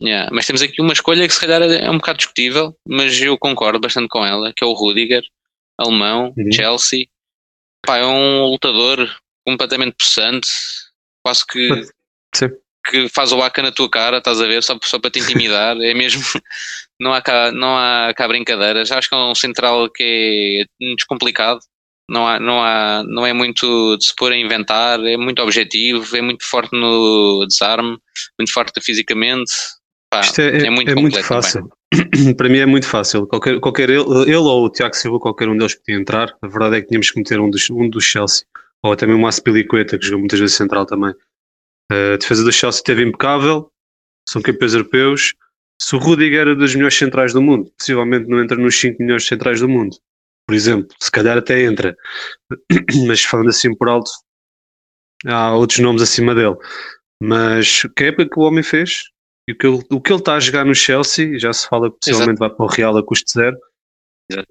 Yeah, mas temos aqui uma escolha que se calhar é um bocado discutível, mas eu concordo bastante com ela, que é o Rudiger, alemão, uhum. Chelsea. Pá, é um lutador completamente possante, quase que, que faz o aca na tua cara, estás a ver, só, só para te intimidar, é mesmo, não há, cá, não há cá brincadeiras, acho que é um central que é descomplicado, não, há, não, há, não é muito de se pôr a inventar, é muito objetivo, é muito forte no desarme, muito forte fisicamente, Pá, Isto é, é, muito, é muito fácil. Para mim é muito fácil. Qualquer, qualquer ele, ele, ou o Tiago Silva, qualquer um deles podia entrar. A verdade é que tínhamos que meter um dos, um dos Chelsea ou até mesmo o Aspilicueta, que jogou muitas vezes central também. A defesa do Chelsea esteve impecável, são campeões europeus. Se o Rudiger era dos melhores centrais do mundo, possivelmente não entra nos 5 melhores centrais do mundo. Por exemplo, se calhar até entra. Mas falando assim por alto, há outros nomes acima dele. Mas que época que o homem fez e o que ele, o que ele está a jogar no Chelsea, já se fala que possivelmente Exato. vai para o Real a custo zero,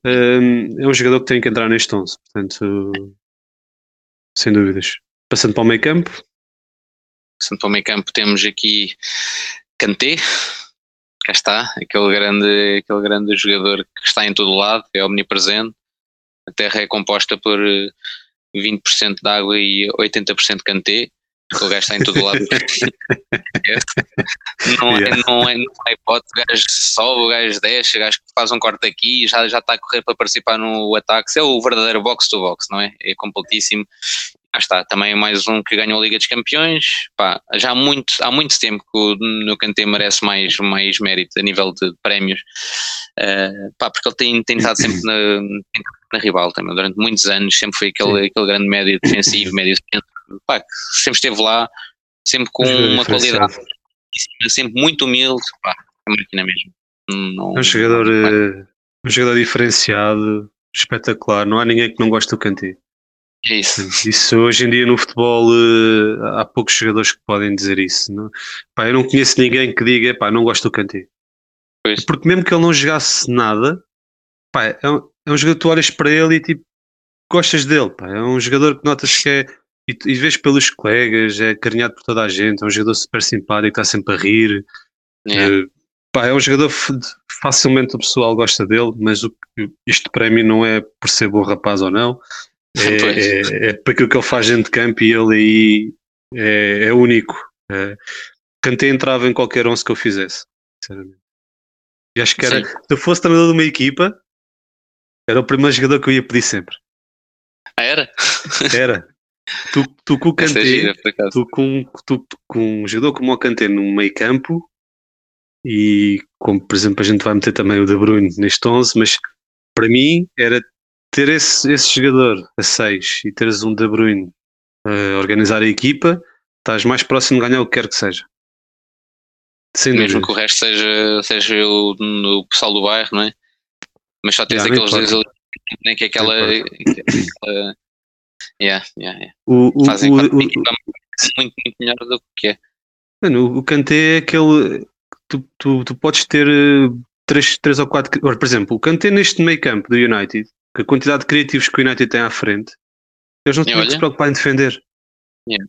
é um jogador que tem que entrar neste 11. Portanto, sem dúvidas. Passando para o meio campo. Passando para o meio campo temos aqui Kanté, cá está, aquele grande, aquele grande jogador que está em todo lado, é omnipresente. A terra é composta por 20% eh, de água e 80% de Kanté. O gajo está em todo lado. não, é, não, é, não é hipótese, o gajo sobe, o gajo desce, o gajo faz um corte aqui já, já está a correr para participar no ataque. Isso é o verdadeiro box to box, não é? É completíssimo. Ah, está, também é mais um que ganhou a Liga dos Campeões. Pá, já há muito, há muito tempo que o Kanté merece mais, mais mérito a nível de prémios. Uh, pá, porque ele tem, tem estado sempre na, na rival também. Durante muitos anos sempre foi aquele, aquele grande médio defensivo, médio centro pá, que sempre esteve lá, sempre com uma qualidade, sempre muito humilde, pá, a máquina mesmo. Não, É um jogador, não- eh, um jogador diferenciado, espetacular. Não há ninguém que não goste do Kanté. é isso. Isso hoje em dia no futebol eh, há poucos jogadores que podem dizer isso. Não? Pá, eu não conheço ninguém que diga pá, não gosto do Kanté. Pois. Porque mesmo que ele não jogasse nada, pá, é, um, é um jogador que tu olhas para ele e tipo, gostas dele. Pá. É um jogador que notas que é. E, e vês pelos colegas, é carinhado por toda a gente, é um jogador super simpático, está sempre a rir. É. Eh, pá, é um jogador facilmente o pessoal gosta dele, mas o, isto para mim não é por ser bom rapaz ou não, é, Pois. é, é por aquilo que ele faz dentro de campo e ele aí é, é único. É, Kanté entrava em qualquer 11 que eu fizesse, sinceramente. E acho que era, Sim. se eu fosse treinador de uma equipa, era o primeiro jogador que eu ia pedir sempre. Ah, era? Era. Tu, tu com o é Kanté, gira, acaso. tu com, tu, tu com um jogador como o Kanté no meio campo e como por exemplo a gente vai meter também o De Bruyne neste 11, mas para mim era ter esse, esse jogador a 6 e teres um De Bruyne a organizar a equipa, estás mais próximo de ganhar o que quer que seja. Sem Mesmo dúvida. que o resto seja, seja o, o pessoal do bairro, não é? Mas só tens não aqueles dois ali nem que aquela. Aquela yeah, yeah, yeah. O, o, Fazem o- o- muito, muito melhor do que é. Mano, o- Kanté é aquele. Tu, tu, tu podes ter eh, três, três ou quatro. Por exemplo, o Kanté neste meio campo do United, que a quantidade de criativos que o United tem à frente, eles não tinham que se preocupar em defender. Yeah.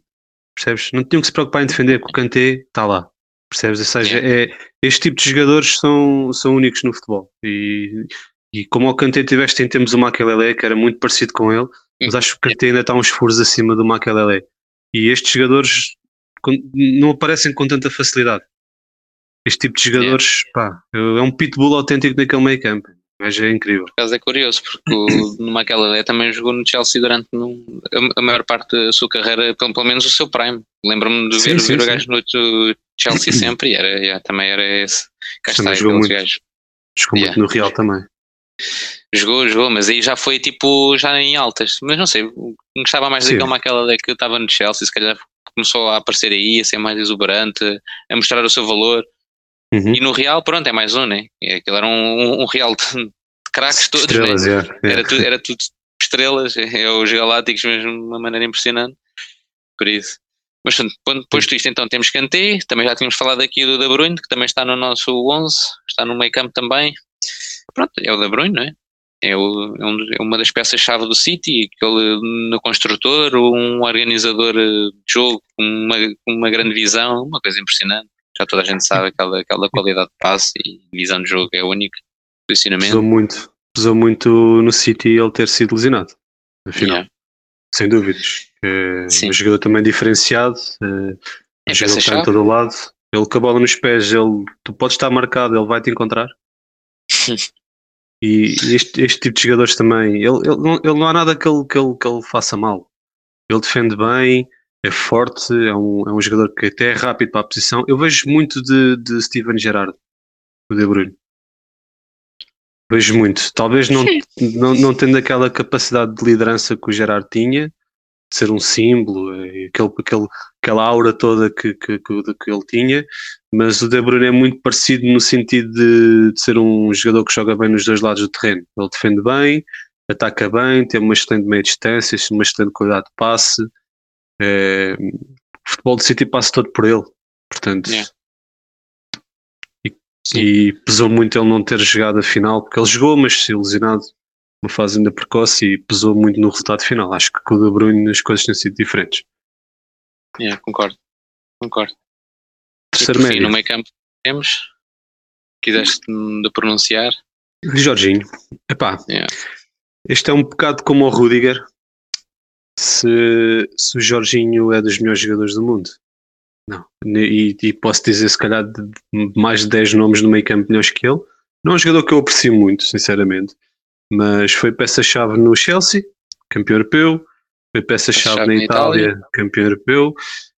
Percebes? Não tinham que se preocupar em defender, porque o Kanté está lá. Percebes? Ou seja, é, este tipo de jogadores são, são únicos no futebol. E, e como o Kanté tiveste em termos o Makelele, que era muito parecido com ele, mas acho que o ainda está uns furos acima do Makelele. E estes jogadores não aparecem com tanta facilidade. Este tipo de jogadores, pá, é um pitbull autêntico naquele meio campo. Mas é incrível. Por acaso é curioso, porque o Makelele também jogou no Chelsea durante a, maior parte da sua carreira, pelo, menos o seu prime. Lembro-me de Sim, ver, sim, ver o gajo no Chelsea sempre e era, yeah, também era esse. Cá está, Também jogou muito. Jogou Yeah. muito no Real também. Jogou, jogou, mas aí já foi tipo, já em altas. Mas não sei, gostava mais Sim. daquele Makelele que estava no Chelsea, se calhar começou a aparecer aí, a ser mais exuberante, a mostrar o seu valor. Uhum. E no Real, pronto, é mais um, né? Aquilo era um, um Real de, craques todos, né? Estrelas, é. é. Era, tudo, era tudo estrelas, é os galácticos mesmo de uma maneira impressionante. Por isso. Mas pronto, posto isto, então temos Kanté, também já tínhamos falado aqui do De Bruyne, que também está no nosso 11, está no meio campo também. Pronto, é o De Bruyne, não é? É, o- é é uma das peças-chave do City, aquele no construtor, um organizador eh, de jogo com uma, uma grande visão, uma coisa impressionante. Já toda a gente sabe aquela, aquela qualidade de passe e visão de jogo é única. Posicionamento. Pesou muito, pesou muito no City ele ter sido lesionado. Afinal, Yeah. sem dúvidas. É um jogador também diferenciado. É, É um jogador que está em todo o lado. Ele com a bola nos pés, ele, tu podes estar marcado, ele vai te encontrar. E este, este tipo de jogadores também, ele, ele, não, ele não há nada que ele, que, ele, que ele faça mal. Ele defende bem, é forte, é um, é um jogador que até é rápido para a posição. Eu vejo muito de, de Steven Gerrard, o De Bruyne. Vejo muito. Talvez não, não, não tendo aquela capacidade de liderança que o Gerard tinha, de ser um símbolo, eh, aquele, aquele, aquela aura toda que, que, que, que ele tinha, mas o De Bruyne é muito parecido no sentido de, de ser um jogador que joga bem nos dois lados do terreno. Ele defende bem, ataca bem, tem uma excelente meia distância, uma excelente qualidade de passe. Eh, o futebol do City passa todo por ele. Portanto, Yeah. Sim. e pesou muito ele não ter jogado a final, porque ele jogou, mas se lesionado, uma fase ainda precoce e pesou muito no resultado final. Acho que com o De Bruyne as coisas têm sido diferentes. Yeah, concordo. Concordo. Terceiro médio, no meio campo temos. Quiseste de pronunciar. Jorginho. Epá, Yeah. este é um bocado como o Rudiger. Se, se o Jorginho é dos melhores jogadores do mundo. Não. E, e posso dizer, se calhar, de- de mais de 10 nomes no meio campo melhores que ele. Não é um jogador que eu aprecio muito, sinceramente. Mas foi peça-chave no Chelsea, campeão europeu. Foi peça-chave na na Itália, campeão europeu.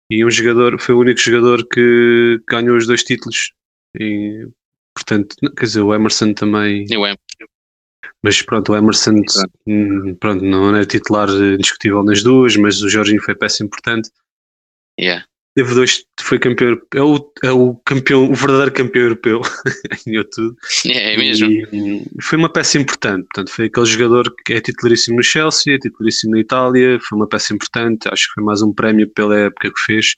E um jogador, foi o único jogador que ganhou os dois títulos. E, portanto, quer dizer, o Emerson também E o Em- Mas pronto, o Emerson hum, pronto, não é titular indiscutível nas duas, mas o Jorginho foi peça importante. Yeah. Teve dois, foi campeão, é o, é o campeão, o verdadeiro campeão europeu, ganhou tudo. É, é mesmo. E foi uma peça importante, portanto, foi aquele jogador que é titularíssimo no Chelsea, é titularíssimo na Itália, foi uma peça importante, acho que foi mais um prémio pela época que fez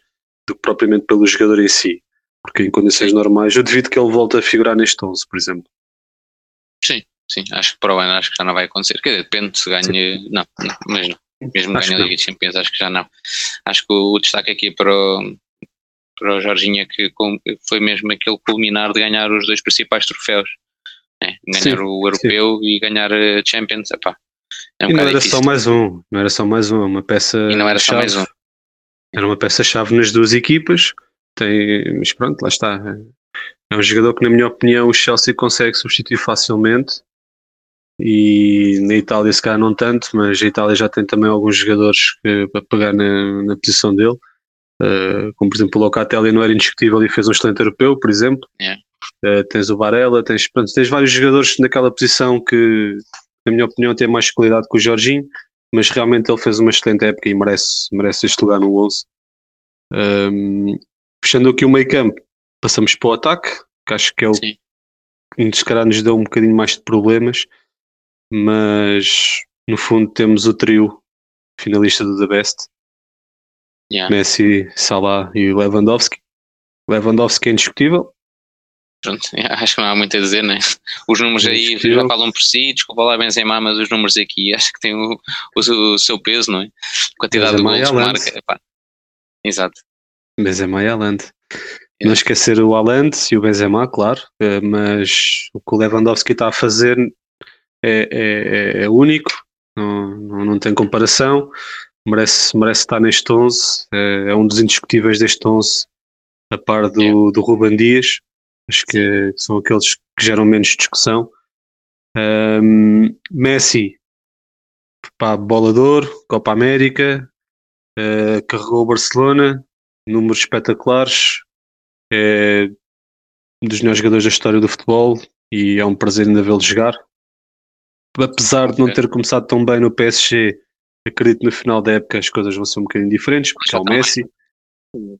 do que propriamente pelo jogador em si, porque em condições normais eu devido que ele volte a figurar neste 11, por exemplo. Sim, sim, acho que para o ano acho que já não vai acontecer, quer dizer, depende se ganha, não, não mas não. Mesmo Acho a Liga de Champions, acho que já não. Acho que o, o destaque aqui para o, para o Jorginho é que foi mesmo aquele culminar de ganhar os dois principais troféus. né? Ganhar Sim, o Europeu e ganhar a Champions. Epá, é um e não era difícil. só mais um, não era só mais um, é uma peça E não era só mais um. Era uma peça-chave nas duas equipas. Tem, mas pronto, lá está. É um jogador que, na minha opinião, o Chelsea consegue substituir facilmente. E na Itália, se calhar, não tanto, mas a Itália já tem também alguns jogadores que, para pegar na, na posição dele. Uh, como, por exemplo, o Locatelli não era indiscutível e fez um excelente europeu, por exemplo. Yeah. Uh, tens o Varela, tens, pronto, tens vários jogadores naquela posição que, na minha opinião, têm mais qualidade que o Jorginho, mas realmente ele fez uma excelente época e merece, merece este lugar no 11. Um, fechando aqui o meio campo, passamos para o ataque, que acho que é o Sim. que se calhar nos deu um bocadinho mais de problemas, mas no fundo temos o trio finalista do The Best, Yeah. Messi, Salah e Lewandowski. Lewandowski é indiscutível, Pronto, acho que não há muito a dizer, né? Os números aí Indiscutível. já falam por si, desculpa lá Benzema, mas os números aqui acho que têm o, o, o seu peso, não é? Quantidade Benzema de gols que marca. epá. Exato. Benzema e Haaland. Não esquecer o Haaland e o Benzema, claro, eh, mas o que o Lewandowski está a fazer é, é- é único, não, não, não tem comparação, merece, merece estar neste 11, é, é um dos indiscutíveis deste 11, a par do, do Ruben Dias, acho que são aqueles que geram menos discussão. Ahm, Messi, pá, bola de ouro, Copa América, eh, carregou o Barcelona, números espetaculares, é um dos melhores jogadores da história do futebol e é um prazer ainda vê-lo jogar. Apesar de não ter começado tão bem no PSG, acredito que no final da época as coisas vão ser um bocadinho diferentes, porque Já é o tá. Messi,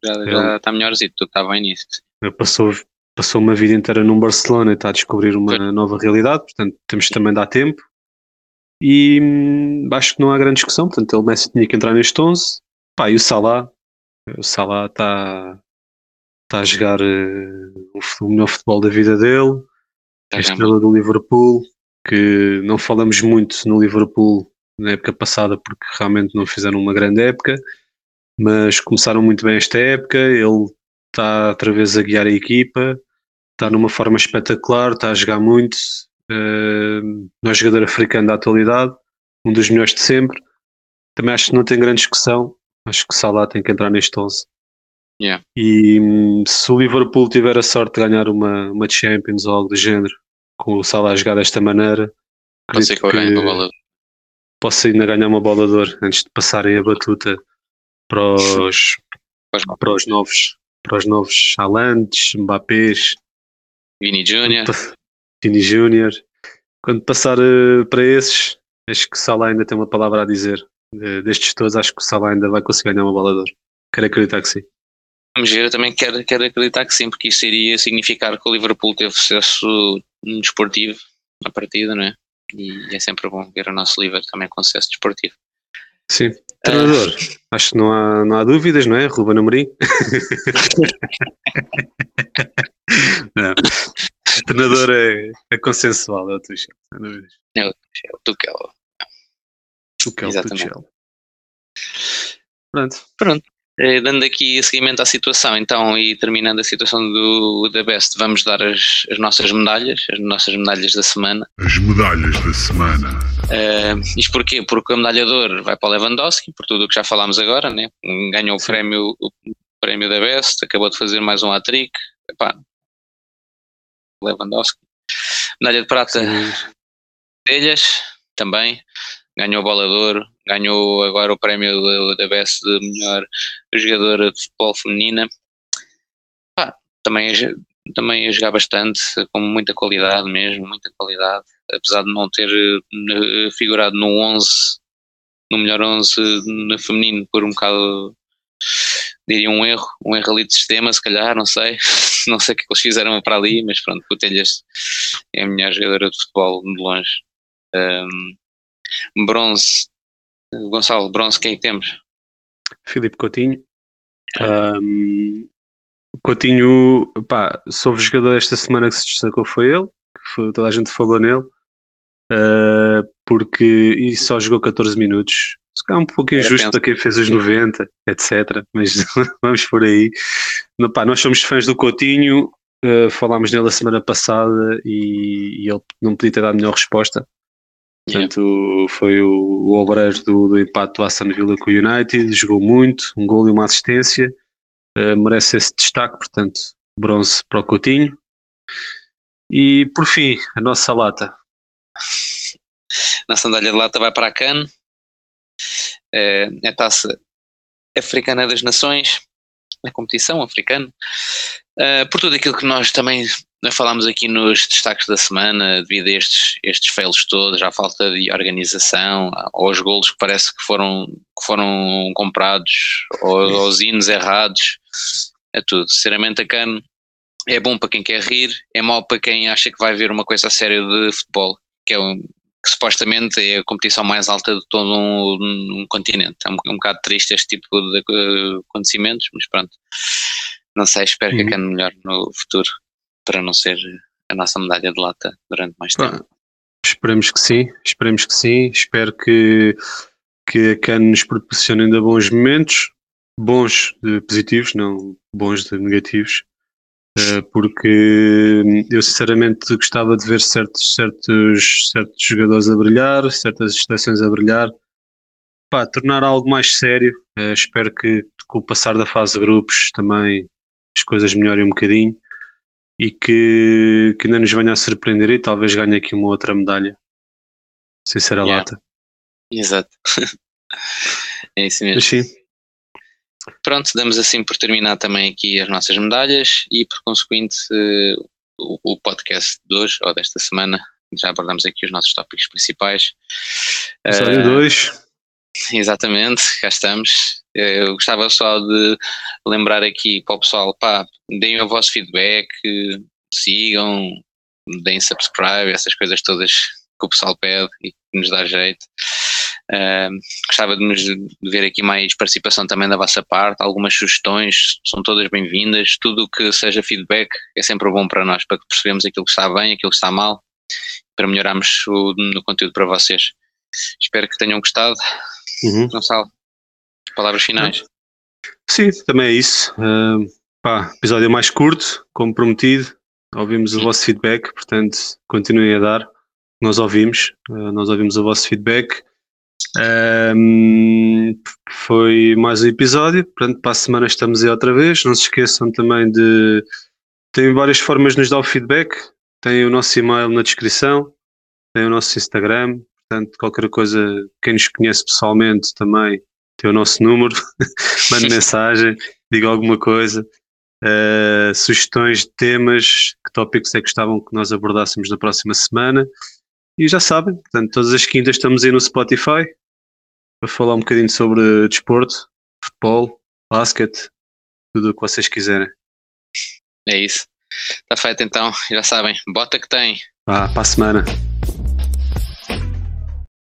Já, já está melhorzinho, tu está bem nisso. passou, passou uma vida inteira num Barcelona e está a descobrir uma nova realidade, portanto temos também dar tempo. E hum, acho que não há grande discussão, portanto ele Messi tinha que entrar neste 11. Pá, e o Salah, o Salah está está a jogar eh, o o melhor futebol da vida dele, Tá a estrela do Liverpool, que não falamos muito no Liverpool na época passada porque realmente não fizeram uma grande época, mas começaram muito bem esta época, ele está outra vez a guiar a equipa, está numa forma espetacular, está a jogar muito, eh, não é jogador africano da atualidade, um dos melhores de sempre. Também acho que não tem grande discussão, acho que Salah tem que entrar neste 11. Yeah. E hum, se o Liverpool tiver a sorte de ganhar uma, uma Champions ou algo do género, com o Salah a jogar desta maneira, Pode ser que uma bola. possa ainda ganhar uma bola de ouro antes de passarem a batuta para os, para os novos para os novos Haalands, Mbappés, Vini Júnior. Tini Júnior. Quando passar eh, para esses, acho que o Salah ainda tem uma palavra a dizer. Eh, destes todos, acho que o Salah ainda vai conseguir ganhar uma bola de ouro. Quero acreditar que sim. Vamos ver, eu também quero, quero acreditar que sim, porque isso iria significar que o Liverpool teve sucesso desportivo na partida, não é? E é sempre bom ver o nosso Liverpool também com sucesso desportivo. Sim. Treinador, acho que não há, não há dúvidas, não é? Ruben Amorim. não. Treinador é, é consensual, é o Tuchel, sem dúvidas. É o Tuchel. Tuchel. Tuchel. Pronto. Pronto. Eh, Dando aqui seguimento à situação, então, e terminando a situação do The Best, vamos dar as, as nossas medalhas, as nossas medalhas da semana. As medalhas da semana. Eh, isto porquê? Porque a medalha de ouro vai para o Lewandowski, por tudo o que já falámos agora, né? ganhou o prémio, o prémio da Best, acabou de fazer mais um hat-trick. Epá, Lewandowski. Medalha de prata, Telhas, também, ganhou a bola de ouro, ganhou agora o prémio da- Best de melhor jogadora de futebol feminina. Pá, também, a também a jogar bastante, com muita qualidade mesmo, muita qualidade. apesar de não ter uh, figurado no 11, no melhor 11 no feminino, por um bocado, diria um erro, um erro ali de sistema, se calhar, não sei, não sei o que eles fizeram para ali, mas pronto, Botelhas é a melhor jogadora de futebol de longe. Um, bronze, Gonçalo, bronze, quem é temos? Filipe Coutinho. Um, Coutinho, pá, sobre o jogador esta semana que se destacou foi ele, foi, toda a gente falou nele, uh, porque e só jogou 14 minutos. Se calhar um pouco injusto para quem fez os 90, etc. Mas vamos por aí. No, pá, nós somos fãs do Coutinho, uh, falámos nele a semana passada e, e, ele não podia ter dado a melhor resposta. Portanto, yeah. foi o, o obreiro do, do empate do Aston Villa com o United, jogou muito, um gol e uma assistência uh, merece esse destaque, portanto, bronze para o Coutinho. E por fim, a nossa lata. Na sandália de lata vai para a CAN, é, é a taça africana das nações, a competição africana, uh, por tudo aquilo que nós também falámos aqui nos destaques da semana, devido a estes, estes fails todos, à falta de organização, aos golos que parece que foram, que foram comprados, aos hinos errados, é tudo. Sinceramente, a CAN é bom para quem quer rir, é mau para quem acha que vai ver uma coisa a sério de futebol, que é um, que supostamente é a competição mais alta de todo um, um continente. É um, um bocado triste este tipo de acontecimentos, mas pronto. Não sei, espero uhum. que a. CAN melhor no futuro para não ser a nossa medalha de lata durante mais tempo. esperemos que sim, esperemos que sim. Espero que, que a CAN nos proporcione ainda bons momentos, bons de positivos, não bons de negativos, eh, porque eu sinceramente gostava de ver certos, certos, certos jogadores a brilhar, certas estações a brilhar, Pá, tornar algo mais sério. Uh, espero que com o passar da fase de grupos também as coisas melhorem um bocadinho e que, que ainda nos venha a surpreender e talvez ganhe aqui uma outra medalha. Sem ser a yeah. lata. Exato. é isso mesmo. sim. Pronto, damos assim por terminar também aqui as nossas medalhas e por consequente o, o podcast de hoje ou desta semana. Já abordamos aqui os nossos tópicos principais. Episódio 2. Exatamente, cá estamos. Eu gostava só de lembrar aqui para o pessoal, pá, deem o vosso feedback, sigam, deem subscribe, essas coisas todas que o pessoal pede e que nos dá jeito. Uh, gostava de, nos, de ver aqui mais participação também da vossa parte, algumas sugestões, são todas bem-vindas. Tudo o que seja feedback é sempre bom para nós, para que percebemos aquilo que está bem, aquilo que está mal, para melhorarmos o, o conteúdo para vocês. Espero que tenham gostado. Uhum. Gonçalo, palavras finais. Sim, também é isso. Uh, pá, episódio mais curto, como prometido. Ouvimos o vosso feedback, portanto, continuem a dar. Nós ouvimos, uh, nós ouvimos o vosso feedback. Um, foi mais um episódio, portanto, para a semana estamos aí outra vez. Não se esqueçam também de. Tem várias formas de nos dar o feedback. Tem o nosso e-mail na descrição, tem o nosso Instagram, Portanto, qualquer coisa, quem nos conhece pessoalmente também tem o nosso número, mande mensagem, diga alguma coisa, uh, sugestões de temas, que tópicos é que gostavam que nós abordássemos na próxima semana. E já sabem, portanto, todas as quintas estamos aí no Spotify para falar um bocadinho sobre desporto, futebol, basquete, tudo o que vocês quiserem. É isso. Está feito então, já sabem, bota que tem. Ah, para a semana.